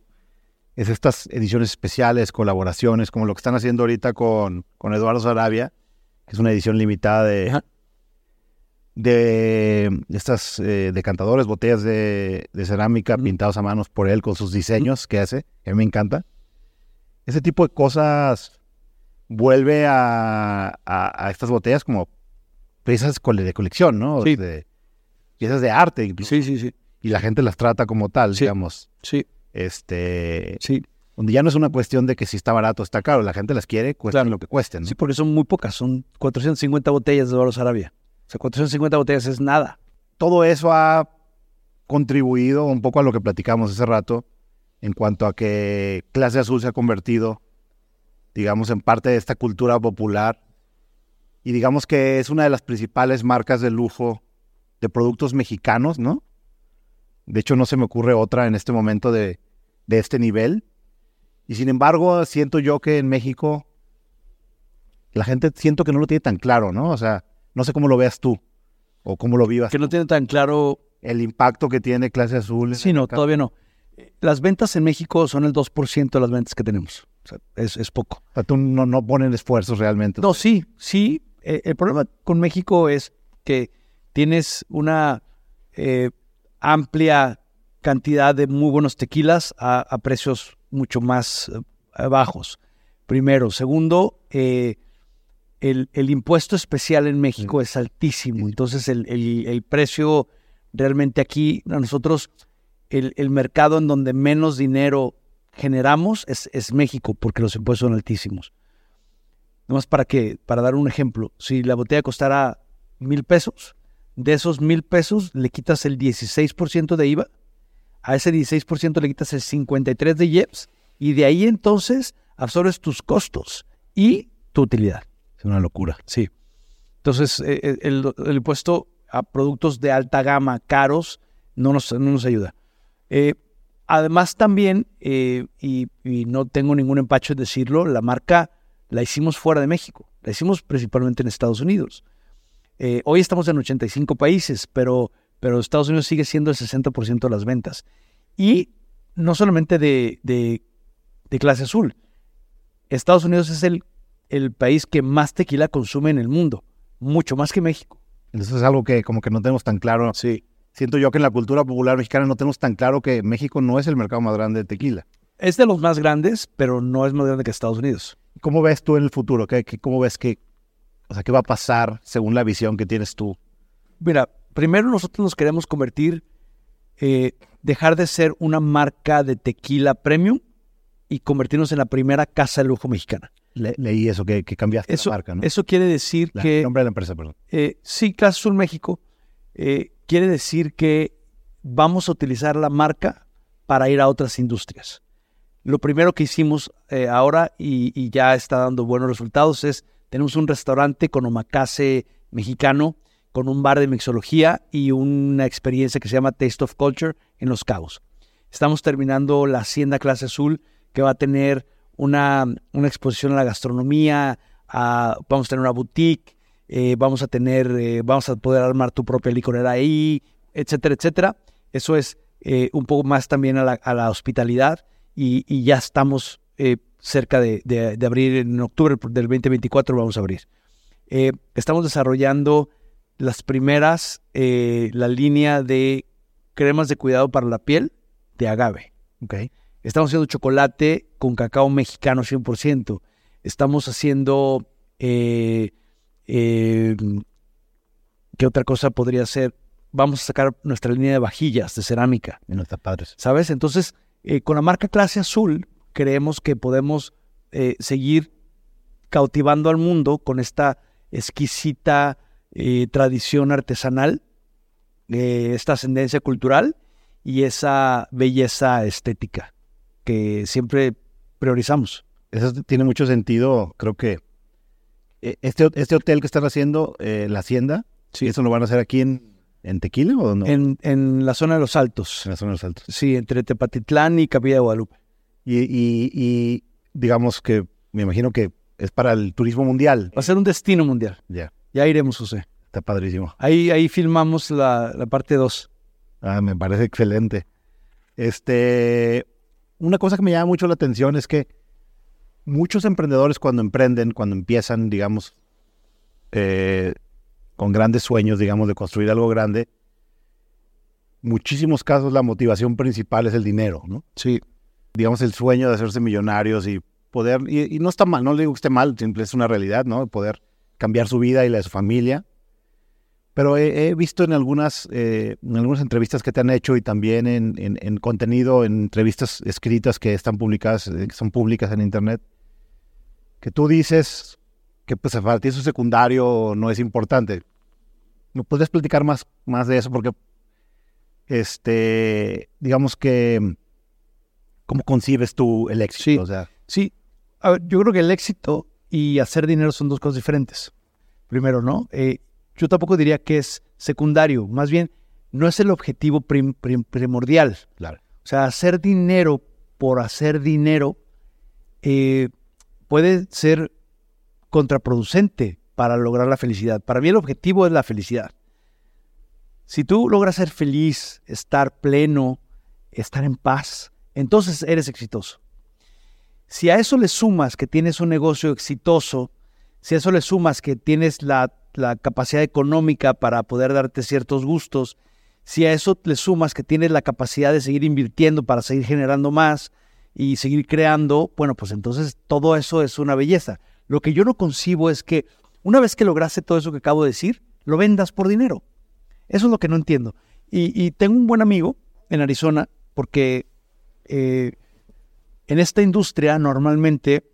es estas ediciones especiales, colaboraciones, como lo que están haciendo ahorita con, con Eduardo Sarabia, que es una edición limitada de, de estas eh, decantadores, botellas de, de cerámica Ujú. pintados a manos por él con sus diseños que hace, que a mí me encanta. Ese tipo de cosas vuelve a, a- a estas botellas como piezas de colección, ¿no? Sí. De- piezas de arte incluso. Sí, sí, sí. Y la gente las trata como tal, Sí. digamos. Sí, Este, sí. donde ya no es una cuestión de que si está barato o está caro, la gente las quiere, cuesten Claro. lo que cuesten. ¿no? Sí, porque son muy pocas, son 450 botellas de Oro Sarabia. O sea, 450 botellas es nada. Todo eso ha contribuido un poco a lo que platicamos hace rato en cuanto a que Clase Azul se ha convertido, digamos, en parte de esta cultura popular y digamos que es una de las principales marcas de lujo de productos mexicanos, ¿no? De hecho, no se me ocurre otra en este momento de, de este nivel. Y sin embargo, siento yo que en México la gente siento que no lo tiene tan claro, ¿no? O sea, no sé cómo lo veas tú o cómo lo vivas Que no tiene tan claro. el impacto que tiene clase azul. Sí, no, mercado. todavía no. Las ventas en México son el 2% de las ventas que tenemos. O sea, es, es poco. O sea, tú no, no ponen esfuerzos realmente. No, sí, sí. Eh, el problema con México es que tienes una eh, amplia cantidad de muy buenos tequilas a, a precios mucho más eh, bajos. Primero. Segundo, eh, el, el impuesto especial en México es altísimo. Entonces, el, el- el precio realmente aquí, a nosotros, el, el mercado en donde menos dinero generamos es, es México, porque los impuestos son altísimos. Nomás para que, para dar un ejemplo, si la botella costara mil pesos, de esos mil pesos le quitas el 16% de IVA, a ese 16% le quitas el 53% de IEPS, y de ahí entonces absorbes tus costos y tu utilidad. Es una locura. Sí. Entonces, eh, eh, el, el impuesto a productos de alta gama caros no nos, no nos ayuda. Eh, además, también, eh, y, y no tengo ningún empacho en decirlo, la marca la hicimos fuera de México. La hicimos principalmente en Estados Unidos. Eh, hoy estamos en 85 países, pero, pero Estados Unidos sigue siendo el 60% de las ventas. Y no solamente de, de- de clase azul. Estados Unidos es el, el país que más tequila consume en el mundo, mucho más que México. Eso es algo que como que no tenemos tan claro. Sí. Siento yo que en la cultura popular mexicana no tenemos tan claro que México no es el mercado más grande de tequila. Es de los más grandes, pero no es más grande que Estados Unidos. ¿Cómo ves tú en el futuro? ¿Qué, qué- cómo ves que, o sea, qué va a pasar según la visión que tienes tú? Mira, primero nosotros nos queremos convertir, eh, dejar de ser una marca de tequila premium y convertirnos en la primera casa de lujo mexicana. Le- leí eso, que, que cambiaste Eso, la marca, ¿no? eso quiere decir La- que... el nombre de la empresa, perdón. Eh, sí, Clase Azul México eh, quiere decir que vamos a utilizar la marca para ir a otras industrias. Lo primero que hicimos eh, ahora y, y ya está dando buenos resultados es, tenemos un restaurante con omakase mexicano, con un bar de mixología y una experiencia que se llama Taste of Culture en Los Cabos. Estamos terminando la Hacienda Clase Azul, que va a tener una, una exposición a la gastronomía, vamos a tener una boutique, eh, vamos a tener, eh, vamos a poder armar tu propia licorera ahí, etcétera, etcétera. Eso es eh, un poco más también a la, hospitalidad y ya estamos eh, cerca de, de- de abrir en octubre del 2024 vamos a abrir. Eh, estamos desarrollando las primeras, eh, la línea de cremas de cuidado para la piel de agave. Ok. Estamos haciendo chocolate con cacao mexicano 100%. Estamos haciendo ¿Qué otra cosa podría ser? Vamos a sacar nuestra línea de vajillas de cerámica. Y no está padre. ¿Sabes? Entonces, eh, con la marca Clase Azul, creemos que podemos eh, seguir cautivando al mundo con esta exquisita eh, tradición artesanal, eh, esta ascendencia cultural y esa belleza estética que siempre priorizamos. Eso tiene mucho sentido. Creo que eh, este, este hotel que están haciendo, la Hacienda, Sí. ¿eso lo van a hacer aquí en, en Tequila o no? En, en la zona de los Altos. En la zona de los altos. Sí, entre Tepatitlán y Capilla de Guadalupe. Y, y- y digamos que me imagino que es para el turismo mundial. Va a ser un destino mundial. Ya, Ya iremos, José. está padrísimo. Ahí, ahí filmamos la, la parte 2. Ah, me parece excelente. Este, una cosa que me llama mucho la atención es que muchos emprendedores cuando emprenden, cuando empiezan, digamos, eh, con grandes sueños, digamos, de construir algo grande, muchísimos casos la motivación principal es el dinero, ¿no? Sí. Digamos, el sueño de hacerse millonarios y poder, y, y no está mal, no le digo que esté mal, simple es una realidad, ¿no? Poder cambiar su vida y la de su familia. Pero he, he visto en algunas, eh, en algunas entrevistas que te han hecho y también en, en- en contenido, en entrevistas escritas que están publicadas, eh, que son públicas en internet, que tú dices que pues para ti eso secundario no es importante. ¿Me podrías platicar más, más de eso? Porque, este, digamos que, ¿cómo concibes tú el éxito? Sí. O sea, Sí, a ver, yo creo que el éxito y hacer dinero son dos cosas diferentes. Primero, ¿no? Eh, yo tampoco diría que es secundario, más bien no es el objetivo prim- prim- primordial. claro. O sea, hacer dinero por hacer dinero eh, puede ser contraproducente para lograr la felicidad. Para mí el objetivo es la felicidad. Si tú logras ser feliz, estar pleno, estar en paz, entonces eres exitoso. Si a eso le sumas que tienes un negocio exitoso, si a eso le sumas que tienes la, capacidad económica para poder darte ciertos gustos, si a eso le sumas que tienes la capacidad de seguir invirtiendo para seguir generando más y seguir creando, bueno, pues entonces todo eso es una belleza. Lo que yo no concibo es que una vez que lograste todo eso que acabo de decir, lo vendas por dinero. Eso es lo que no entiendo. Y tengo un buen amigo en Arizona porque eh, en esta industria normalmente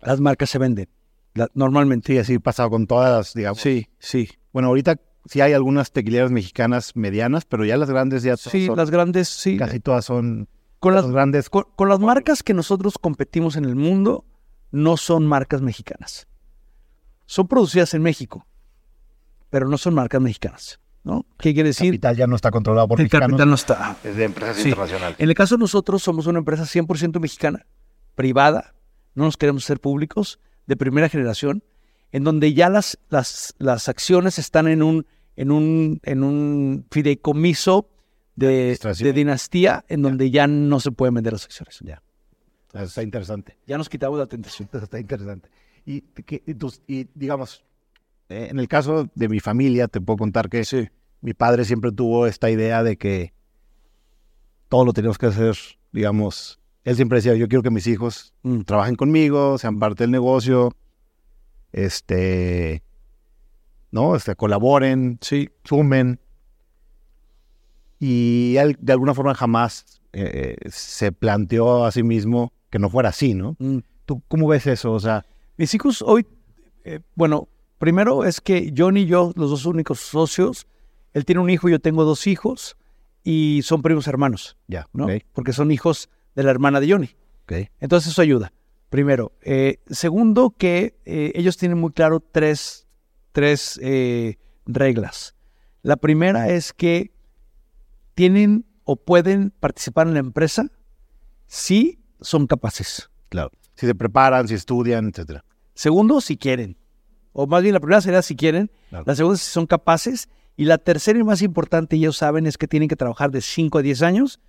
las marcas se venden. La- normalmente. Sí, así pasado con todas, digamos. Sí, sí. Bueno, ahorita sí hay algunas tequileras mexicanas medianas, pero ya las grandes ya Sí, son- las grandes, sí. casi todas son Con las, las grandes. con, con las marcas que nosotros competimos en el mundo, no son marcas mexicanas. Son producidas en México, pero no son marcas mexicanas. ¿No? ¿Qué quiere El decir? capital ya no está controlado por El mexicanos. capital no está. Es de empresas Sí. internacionales. En el caso de nosotros, somos una empresa 100% mexicana, privada, no nos queremos ser públicos, de primera generación, en donde ya las, las, las acciones están en un, en un, en un fideicomiso de, de dinastía, en donde ya no se pueden vender las acciones. Ya. Está interesante. Ya nos quitamos la tentación. *laughs* Está interesante. Y, que- y tus- y, digamos, eh, en el caso de mi familia, te puedo contar que Sí. mi padre siempre tuvo esta idea de que todo lo tenemos que hacer, digamos, él siempre decía, yo quiero que mis hijos Mm. trabajen conmigo, sean parte del negocio, este, ¿no? Este, colaboren, Sí. sumen. Y él de alguna forma jamás eh, se planteó a sí mismo que no fuera así, ¿no? Mm. ¿Tú cómo ves eso? O sea, Mis hijos hoy, eh, bueno, primero es que Johnny y yo, los dos únicos socios, él tiene un hijo, yo tengo dos hijos, y son primos hermanos, ya, ¿no? Porque son hijos de la hermana de Johnny. ok. Entonces eso ayuda. Primero. Eh, segundo, que eh, ellos tienen muy claro tres, tres eh, reglas. La primera es que tienen o pueden participar en la empresa si son capaces. claro. Si se preparan, si estudian, etcétera. Segundo, si quieren. O más bien la primera sería si quieren. Claro. La segunda, si son capaces. Y la tercera y más importante, ellos saben, es que tienen que trabajar de 5 a 10 años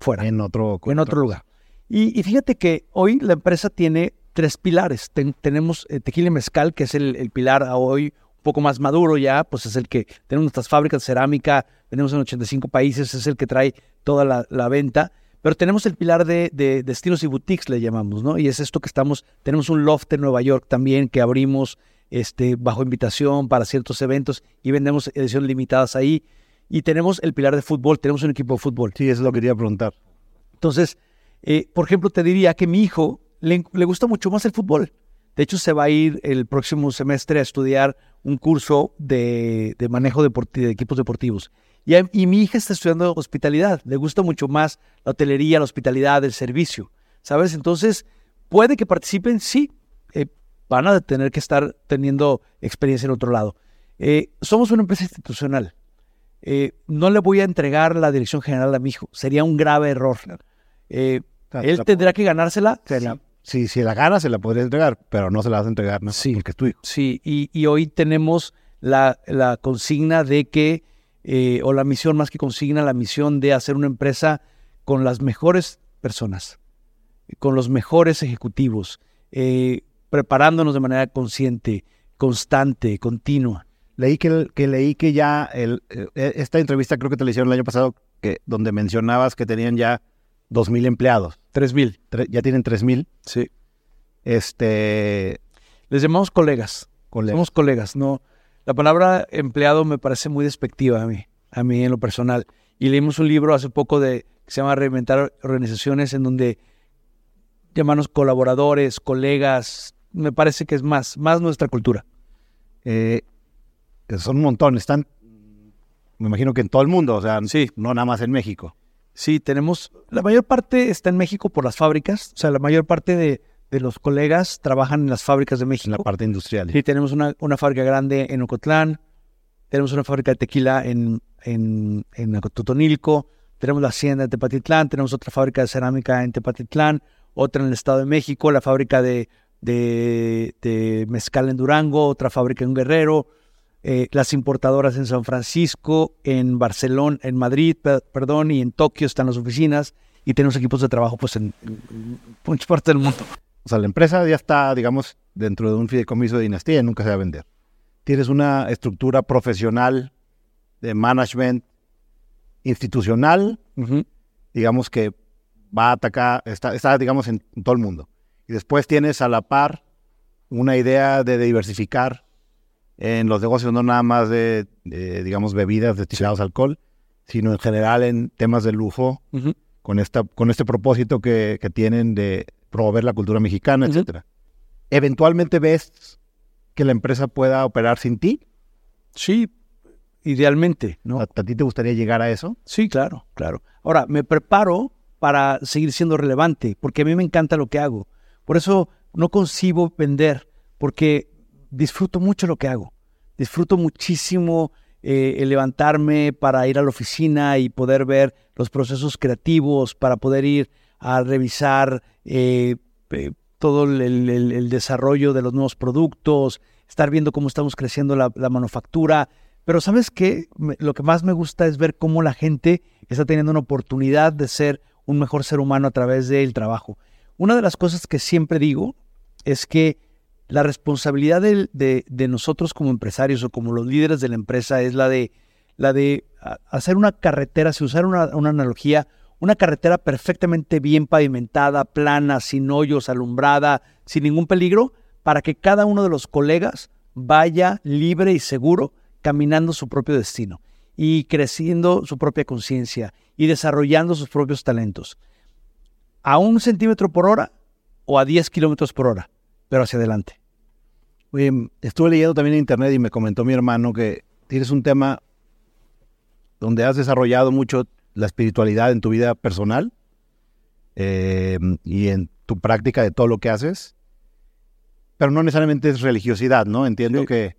fuera. En otro, en otro lugar. Y, y fíjate que hoy la empresa tiene tres pilares. Ten- tenemos eh, tequila y mezcal, que es el, el pilar a hoy un poco más maduro ya, pues es el que tenemos nuestras fábricas de cerámica, tenemos en 85 países, es el que trae toda la, la venta. Pero tenemos el pilar de, de destinos y boutiques, le llamamos, ¿no? Y es esto que estamos, tenemos un loft en Nueva York también que abrimos este, bajo invitación para ciertos eventos y vendemos ediciones limitadas ahí. Y tenemos el pilar de fútbol, tenemos un equipo de fútbol. Sí, eso es lo que quería preguntar. Entonces, eh, por ejemplo, te diría que mi hijo le, le gusta mucho más el fútbol. De hecho, se va a ir el próximo semestre a estudiar un curso de, de manejo de equipos deportivos. Y, a- y mi hija está estudiando hospitalidad. Le gusta mucho más la hotelería, la hospitalidad, el servicio. ¿Sabes? Entonces, puede que participen, sí. eh, van a tener que estar teniendo experiencia en otro lado. Eh, somos una empresa institucional. Eh, no le voy a entregar la dirección general a mi hijo. Sería un grave error. Eh, él la- tendrá que ganársela. Se sí. si, si la gana, se la podría entregar, pero no se la vas a entregar, ¿no? Sí. Porque es tu hijo. Sí, y, y hoy tenemos la, la consigna de que, o la misión más que consigna, la misión de hacer una empresa con las mejores personas, con los mejores ejecutivos, eh, preparándonos de manera consciente, constante, continua. Leí que, que leí que ya el, eh, esta entrevista creo que te la hicieron el año pasado, que, donde mencionabas que tenían ya 2.000 empleados. 3000. Tre- ya tienen 3.000. Sí. Este, Les llamamos colegas. colegas. Somos colegas, no. La palabra empleado me parece muy despectiva a mí, a mí en lo personal. Y leímos un libro hace poco de que se llama Reinventar Organizaciones, en donde llamarnos colaboradores, colegas, me parece que es más, más nuestra cultura. Eh, son un montón. Están, me imagino que en todo el mundo, o sea, Sí. no nada más en México. Sí, tenemos, la mayor parte está en México por las fábricas, o sea, la mayor parte de, de los colegas trabajan en las fábricas de En México. la parte industrial. Sí, tenemos una, una fábrica grande en Ocotlán, tenemos una fábrica de tequila en, en, en Totonilco, tenemos la hacienda de Tepatitlán, tenemos otra fábrica de cerámica en Tepatitlán, otra en el Estado de México, la fábrica de, de, de mezcal en Durango, otra fábrica en Guerrero, eh, las importadoras en San Francisco, en Barcelona, en Madrid, pe- perdón, y en Tokio están las oficinas, y tenemos equipos de trabajo pues en, en- muchas partes del mundo. O sea, la empresa ya está, digamos, dentro de un fideicomiso de dinastía y nunca se va a vender. Tienes una estructura profesional de management institucional, digamos que va a atacar, está, está, digamos, en todo el mundo. Y después tienes a la par una idea de diversificar en los negocios, no nada más de, de, digamos, bebidas destilados a alcohol, sino en general en temas de lujo, con, esta, con este propósito que, que tienen de promover la cultura mexicana, Ujú. etcétera. Eventualmente ves que la empresa pueda operar sin ti. Sí, idealmente, ¿no? ¿A, a ti te gustaría llegar a eso? Sí, claro, claro. Ahora, me preparo para seguir siendo relevante, porque a mí me encanta lo que hago. Por eso no concibo vender, porque disfruto mucho lo que hago. Disfruto muchísimo eh, el levantarme para ir a la oficina y poder ver los procesos creativos, para poder ir a revisar eh, todo el, desarrollo de los nuevos productos, estar viendo cómo estamos creciendo la, manufactura. Pero ¿sabes qué? Lo que más me gusta es ver cómo la gente está teniendo una oportunidad de ser un mejor ser humano a través del trabajo. Una de las cosas que siempre digo es que la responsabilidad de, nosotros como empresarios o como los líderes de la empresa es la de, la de a- hacer una carretera, si usar una analogía, una carretera perfectamente bien pavimentada, plana, sin hoyos, alumbrada, sin ningún peligro, para que cada uno de los colegas vaya libre y seguro caminando su propio destino y creciendo su propia conciencia y desarrollando sus propios talentos. A un centímetro por hora o a 10 kilómetros por hora, pero hacia adelante. Oye, estuve leyendo también en internet y me comentó mi hermano que tienes un tema donde has desarrollado mucho la espiritualidad en tu vida personal eh, y en tu práctica de todo lo que haces, pero no necesariamente es religiosidad, ¿no? Entiendo Sí. que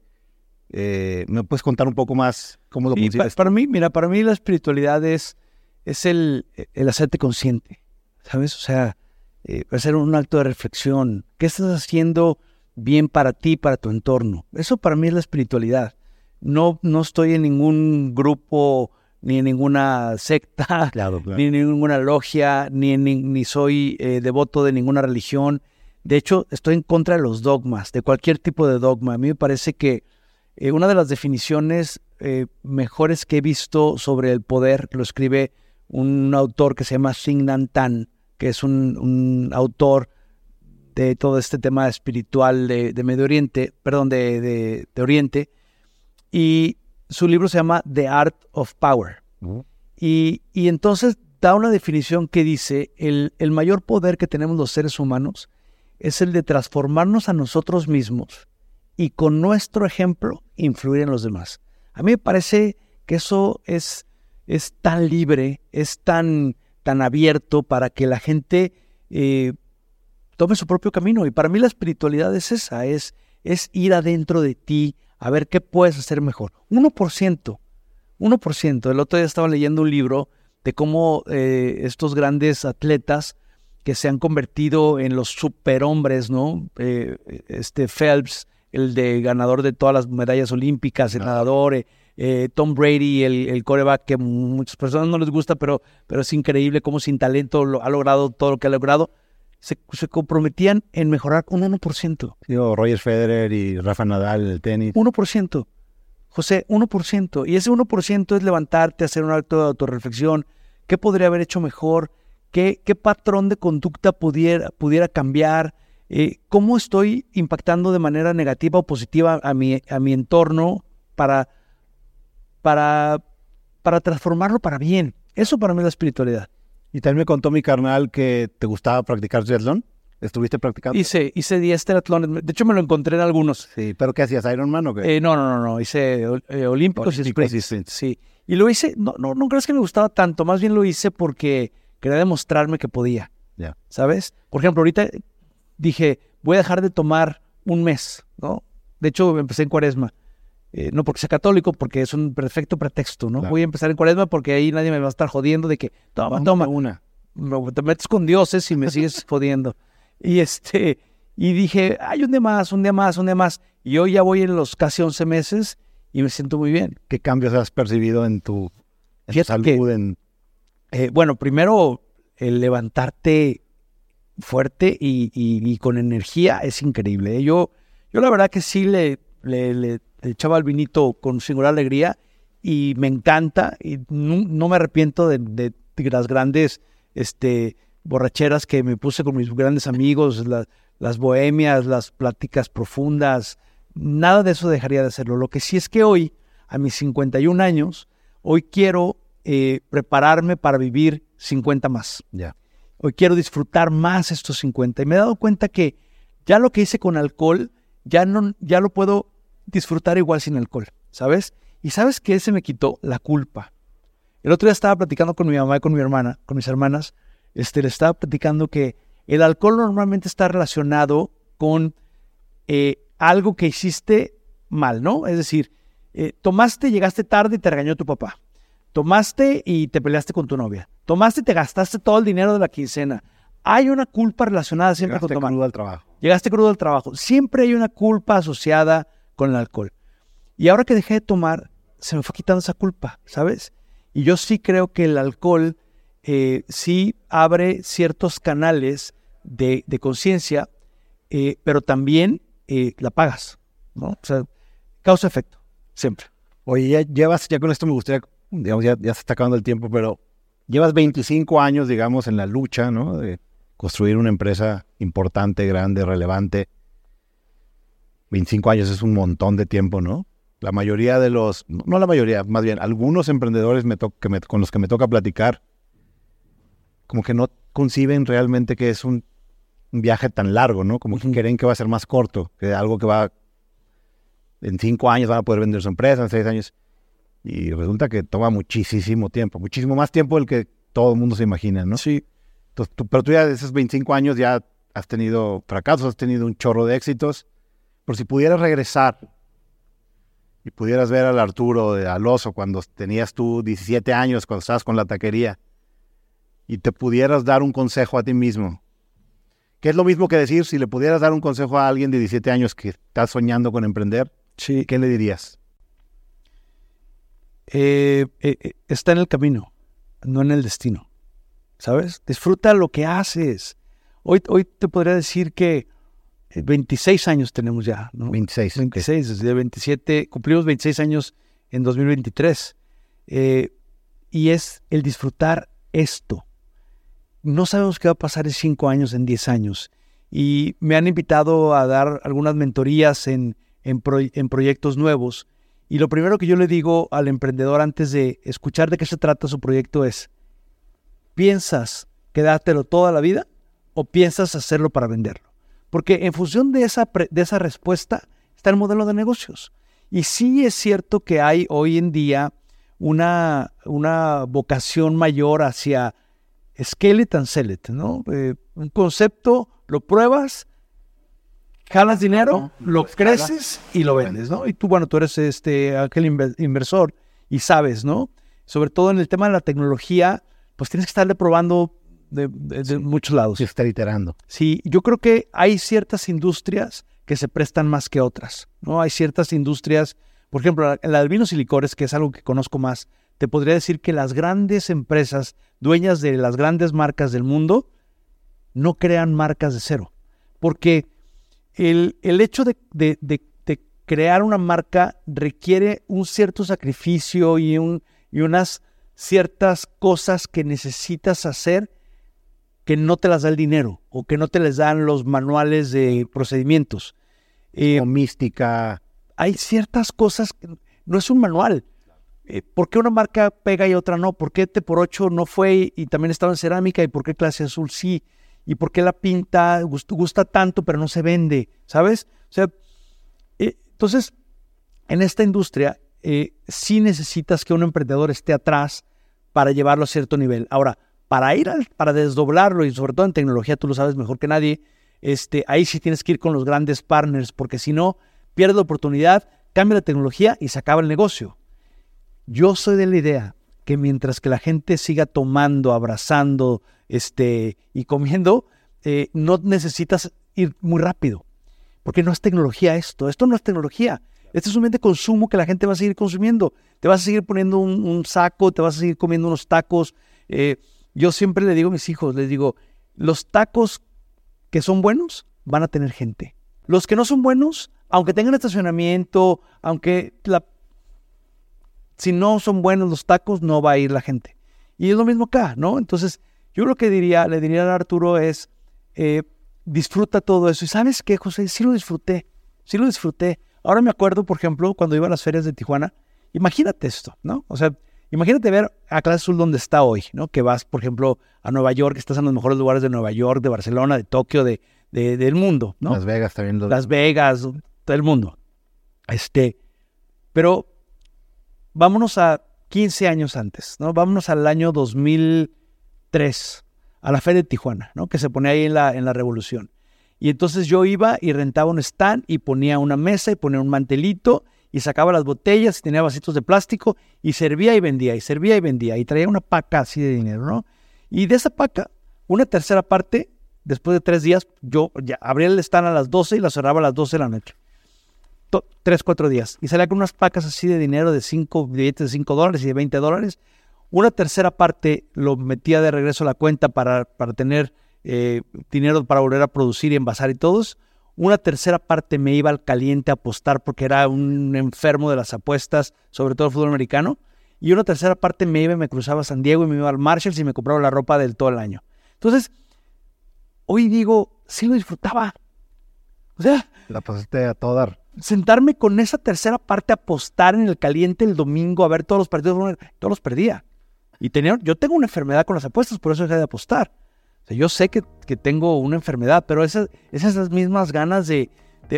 eh, me puedes contar un poco más cómo lo pa- para mí, mira, para mí la espiritualidad es, es el, el hacerte consciente, ¿sabes? O sea, eh, hacer un acto de reflexión. ¿Qué estás haciendo bien para ti, para tu entorno? Eso para mí es la espiritualidad. No, no estoy en ningún grupo, ni en ninguna secta, Claro, *laughs* claro. ni en ninguna logia, ni, en ni, ni soy eh, devoto de ninguna religión. De hecho, estoy en contra de los dogmas, de cualquier tipo de dogma. A mí me parece que eh, una de las definiciones eh, mejores que he visto sobre el poder lo escribe un autor que se llama Thich Nhat Hanh, que es un, un autor de todo este tema espiritual de, de Medio Oriente, perdón, de, de, de, Oriente. Y su libro se llama The Art of Power. y, y, entonces da una definición que dice, el, el mayor poder que tenemos los seres humanos es el de transformarnos a nosotros mismos y con nuestro ejemplo influir en los demás. A mí me parece que eso es, es tan libre, es tan, tan abierto para que la gente eh, tome su propio camino. Y para mí la espiritualidad es esa, es, es ir adentro de ti a ver qué puedes hacer mejor. 1%, 1%. El otro día estaba leyendo un libro de cómo eh, estos grandes atletas que se han convertido en los superhombres, ¿no? Eh, este Phelps, el de ganador de todas las medallas olímpicas, el nadador, eh, eh, Tom Brady, el, el, coreback que muchas personas no les gusta, pero, pero es increíble cómo sin talento lo, ha logrado todo lo que ha logrado. Se, se comprometían en mejorar un 1%. Sí, o Roger Federer y Rafa Nadal, el tenis. 1%. José, 1%. Y ese 1% es levantarte, hacer un acto de autorreflexión. ¿Qué podría haber hecho mejor? ¿Qué, qué patrón de conducta pudiera, pudiera cambiar? Eh, ¿Cómo estoy impactando de manera negativa o positiva a mi, a mi entorno para, para, para transformarlo para bien? Eso para mí es la espiritualidad. Y también me contó mi carnal que te gustaba practicar triatlón. ¿Estuviste practicando? Hice, hice 10 triatlones. De hecho, me lo encontré en algunos. Sí, ¿pero qué hacías? ¿Ironman o qué? Eh, no, no, no, no. Hice eh, olímpicos, olímpicos y sprints. Sí. Y lo hice, no, no, no crees que me gustaba tanto. Más bien lo hice porque quería demostrarme que podía. Yeah. ¿Sabes? Por ejemplo, ahorita dije, voy a dejar de tomar un mes, ¿no? De hecho, empecé en cuaresma. Eh, no porque sea católico, porque es un perfecto pretexto, ¿no? Claro. Voy a empezar en cuaresma porque ahí nadie me va a estar jodiendo de que, toma, toma. Una. Te metes con dioses y me sigues *laughs* jodiendo. Y este, y dije, ay, un día más, un día más, un día más. Y hoy ya voy en los casi 11 meses y me siento muy bien. ¿Qué cambios has percibido en tu, en tu Fíjate salud? que- en... Eh, bueno, primero, el levantarte fuerte y, y- y con energía es increíble. ¿eh? Yo, yo la verdad que sí le, le- le- le echaba el vinito con singular alegría y me encanta y no, no me arrepiento de, de- de las grandes este, borracheras que me puse con mis grandes amigos, la- las bohemias, las pláticas profundas. Nada de eso dejaría de hacerlo. Lo que sí es que hoy, a mis 51 años, hoy quiero eh, prepararme para vivir 50 más. Hoy quiero disfrutar más estos 50. Y me he dado cuenta que ya lo que hice con alcohol, ya, no, ya lo puedo disfrutar igual sin alcohol, ¿sabes? Y ¿sabes qué se me quitó? La culpa. El otro día estaba platicando con mi mamá y con mi hermana, con mis hermanas, este, le estaba platicando que el alcohol normalmente está relacionado con eh, algo que hiciste mal, ¿no? Es decir, eh, tomaste, llegaste tarde y te regañó tu papá. Tomaste y te peleaste con tu novia. Tomaste y te gastaste todo el dinero de la quincena. Hay una culpa relacionada siempre Llegaste con tomar. crudo al trabajo. Llegaste crudo al trabajo. Siempre hay una culpa asociada con el alcohol. Y ahora que dejé de tomar, se me fue quitando esa culpa, ¿sabes? Y yo sí creo que el alcohol eh, sí abre ciertos canales de, conciencia, eh, pero también eh, la pagas, ¿no? O sea, causa-efecto, siempre. Oye, ya llevas, ya con esto me gustaría, digamos, ya, ya se está acabando el tiempo, pero llevas 25 años, digamos, en la lucha, ¿no? De construir una empresa importante, grande, relevante. 25 años es un montón de tiempo, ¿no? La mayoría de los, no la mayoría, más bien, algunos emprendedores me to- que me- con los que me toca platicar, como que no conciben realmente que es un, un viaje tan largo, ¿no? Como que creen que va a ser más corto, que algo que va, en cinco años van a poder vender su empresa, en seis años. Y resulta que toma muchísimo tiempo, muchísimo más tiempo del que todo el mundo se imagina, ¿no? Sí. Entonces, tú- pero tú ya de esos 25 años ya has tenido fracasos, has tenido un chorro de éxitos. Pero si pudieras regresar y pudieras ver al Arturo, de- al oso, cuando tenías tú 17 años, cuando estabas con la taquería, y te pudieras dar un consejo a ti mismo, que es lo mismo que decir si le pudieras dar un consejo a alguien de 17 años que está soñando con emprender, Sí. ¿qué le dirías? eh, eh, eh, está en el camino, no en el destino. ¿Sabes? Disfruta lo que haces. Hoy, hoy te podría decir que 26 años tenemos ya, ¿no? 26. 26, desde 27, cumplimos 26 años en 2023. Eh, y es el disfrutar esto. No sabemos qué va a pasar en 5 años, en 10 años. y me han invitado a dar algunas mentorías en, en, en proyectos nuevos. Y lo primero que yo le digo al emprendedor antes de escuchar de qué se trata su proyecto es, ¿piensas quedártelo toda la vida o piensas hacerlo para venderlo? Porque en función de esa, de esa respuesta está el modelo de negocios. Y sí es cierto que hay hoy en día una, una vocación mayor hacia scale it and sell it, ¿no? Eh, un concepto, lo pruebas, jalas dinero, lo creces y lo vendes, ¿no? Y tú, bueno, tú eres este aquel inversor y sabes, ¿no? Sobre todo en el tema de la tecnología, pues tienes que estarle probando de, muchos lados. Y estar iterando. Sí, yo creo que hay ciertas industrias que se prestan más que otras, ¿no? Hay ciertas industrias, por ejemplo, la de vinos y licores, que es algo que conozco más, te podría decir que las grandes empresas, dueñas de las grandes marcas del mundo, no crean marcas de cero. Porque el, hecho de, crear una marca requiere un cierto sacrificio y, un, y unas ciertas cosas que necesitas hacer que no te las da el dinero o que no te les dan los manuales de procedimientos. Eh, o mística. Hay ciertas cosas que no es un manual. Eh, ¿Por qué una marca pega y otra no? ¿Por qué T por 8 no fue y también estaba en cerámica? ¿Y por qué clase azul sí? ¿Y por qué la pinta gusta, tanto pero no se vende? ¿Sabes? O sea, eh, entonces, en esta industria sí necesitas que un emprendedor esté atrás para llevarlo a cierto nivel. Ahora, para ir al, para desdoblarlo y sobre todo en tecnología, tú lo sabes mejor que nadie, este, ahí sí tienes que ir con los grandes partners, porque si no, pierdes la oportunidad, cambia la tecnología y se acaba el negocio. Yo soy de la idea que mientras que la gente siga tomando, abrazando este, y comiendo, eh, no necesitas ir muy rápido, porque no es tecnología esto, esto no es tecnología. Esto es un bien de consumo que la gente va a seguir consumiendo. Te vas a seguir poniendo un, saco, te vas a seguir comiendo unos tacos. Eh, yo siempre le digo a mis hijos, les digo, los tacos que son buenos van a tener gente. Los que no son buenos, aunque tengan estacionamiento, aunque la, si no son buenos los tacos, no va a ir la gente. Y es lo mismo acá, ¿no? Entonces, yo lo que diría, le diría a Arturo es, eh, disfruta todo eso. Y sabes qué, José, sí lo disfruté, sí lo disfruté. Ahora me acuerdo, por ejemplo, cuando iba a las ferias de Tijuana, imagínate esto, ¿no? O sea, Imagínate ver a Clase Azul donde está hoy, ¿no? Que vas, por ejemplo, a Nueva York, estás en los mejores lugares de Nueva York, de Barcelona, de Tokio, de, del mundo, ¿no? Las Vegas también. Las Vegas, todo el mundo. Este, pero vámonos a 15 años antes, ¿no? Vámonos al año 2003, a la fe de Tijuana, ¿no? Que se pone ahí en la, en la Revolución. Y entonces yo iba y rentaba un stand y ponía una mesa y ponía un mantelito y sacaba las botellas y tenía vasitos de plástico y servía y vendía y servía y vendía y traía una paca así de dinero, ¿no? Y de esa paca, una tercera parte, después de tres días, yo ya abría el stand a las 12 y la cerraba a las 12 de la noche. tres, cuatro días. Y salía con unas pacas así de dinero de cinco billetes de 5 dólares y de 20 dólares. Una tercera parte lo metía de regreso a la cuenta para, para tener eh, dinero para volver a producir y envasar y todos. Una tercera parte me iba al caliente a apostar porque era un enfermo de las apuestas, sobre todo el fútbol americano. Y una tercera parte me iba y me cruzaba a San Diego y me iba al Marshalls y me compraba la ropa del todo el año. Entonces, hoy digo, sí lo disfrutaba. O sea, la pasaste a todo dar. Sentarme con esa tercera parte a apostar en el caliente el domingo a ver todos los partidos, todos los perdía. Y tenía, yo tengo una enfermedad con las apuestas, por eso dejé de apostar yo sé que, tengo una enfermedad, pero esas, esas mismas ganas de,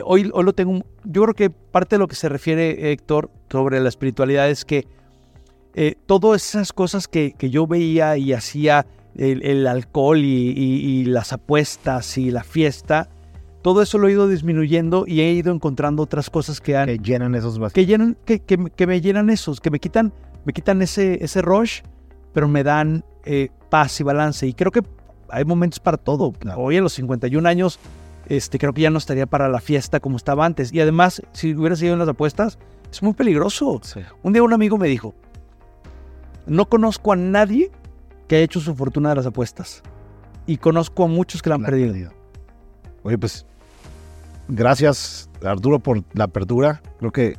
hoy, hoy lo tengo. Yo creo que parte de lo que se refiere Héctor sobre la espiritualidad es que eh, todas esas cosas que, yo veía y hacía, el, alcohol y, las apuestas y la fiesta, todo eso lo he ido disminuyendo y he ido encontrando otras cosas que, han, que llenan esos vacíos. Que, llenan, que, que, me llenan esos, que me quitan, me quitan ese, ese rush, pero me dan eh, paz y balance. Y creo que hay momentos para todo. Hoy a los 51 años, este, creo que ya no estaría para la fiesta como estaba antes. Y además, si hubiera seguido en las apuestas, es muy peligroso. Un día un amigo me dijo, no conozco a nadie que haya hecho su fortuna de las apuestas. Y conozco a muchos que la han perdido. Oye, pues, gracias Arturo por la apertura. Creo que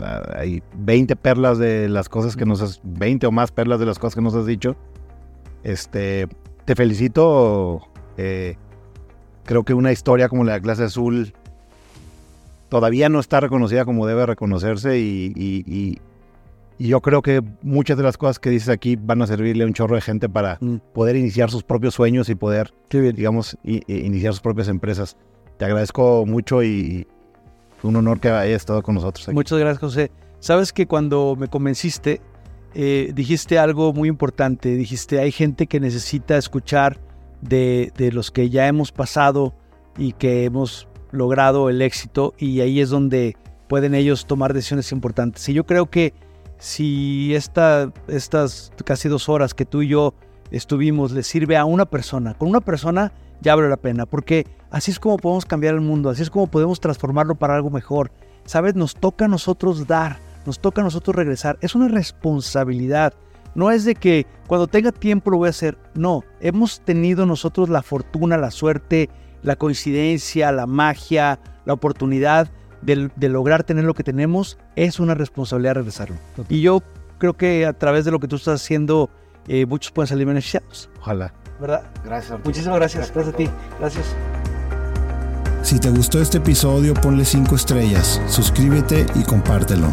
ah, hay 20 perlas de las cosas que nos has, 20 o más perlas de las cosas que nos has dicho. Este, te felicito. Eh, creo que una historia como la de Clase Azul todavía no está reconocida como debe reconocerse y, y- y- y yo creo que muchas de las cosas que dices aquí van a servirle a un chorro de gente para Mm. poder iniciar sus propios sueños y poder, digamos, iniciar sus propias empresas. Te agradezco mucho y un honor que hayas estado con nosotros aquí. Muchas gracias, José. Sabes que cuando me convenciste, eh, dijiste algo muy importante. Dijiste, hay gente que necesita escuchar de, de los que ya hemos pasado y que hemos logrado el éxito y ahí es donde pueden ellos tomar decisiones importantes. Y yo creo que si esta, estas casi dos horas que tú y yo estuvimos le sirve a una persona, con una persona ya vale la pena, porque así es como podemos cambiar el mundo, así es como podemos transformarlo para algo mejor. ¿Sabes? Nos toca a nosotros dar, nos toca a nosotros regresar. Es una responsabilidad. No es de que cuando tenga tiempo lo voy a hacer. No, hemos tenido nosotros la fortuna, la suerte, la coincidencia, la magia, la oportunidad de, de lograr tener lo que tenemos. Es una responsabilidad regresarlo. Y yo creo que a través de lo que tú estás haciendo, eh, muchos pueden salir beneficiados. Ojalá. ¿Verdad? Gracias. Arturo. Muchísimas gracias. Gracias a ti. Gracias. Si te gustó este episodio, ponle 5 estrellas, suscríbete y compártelo.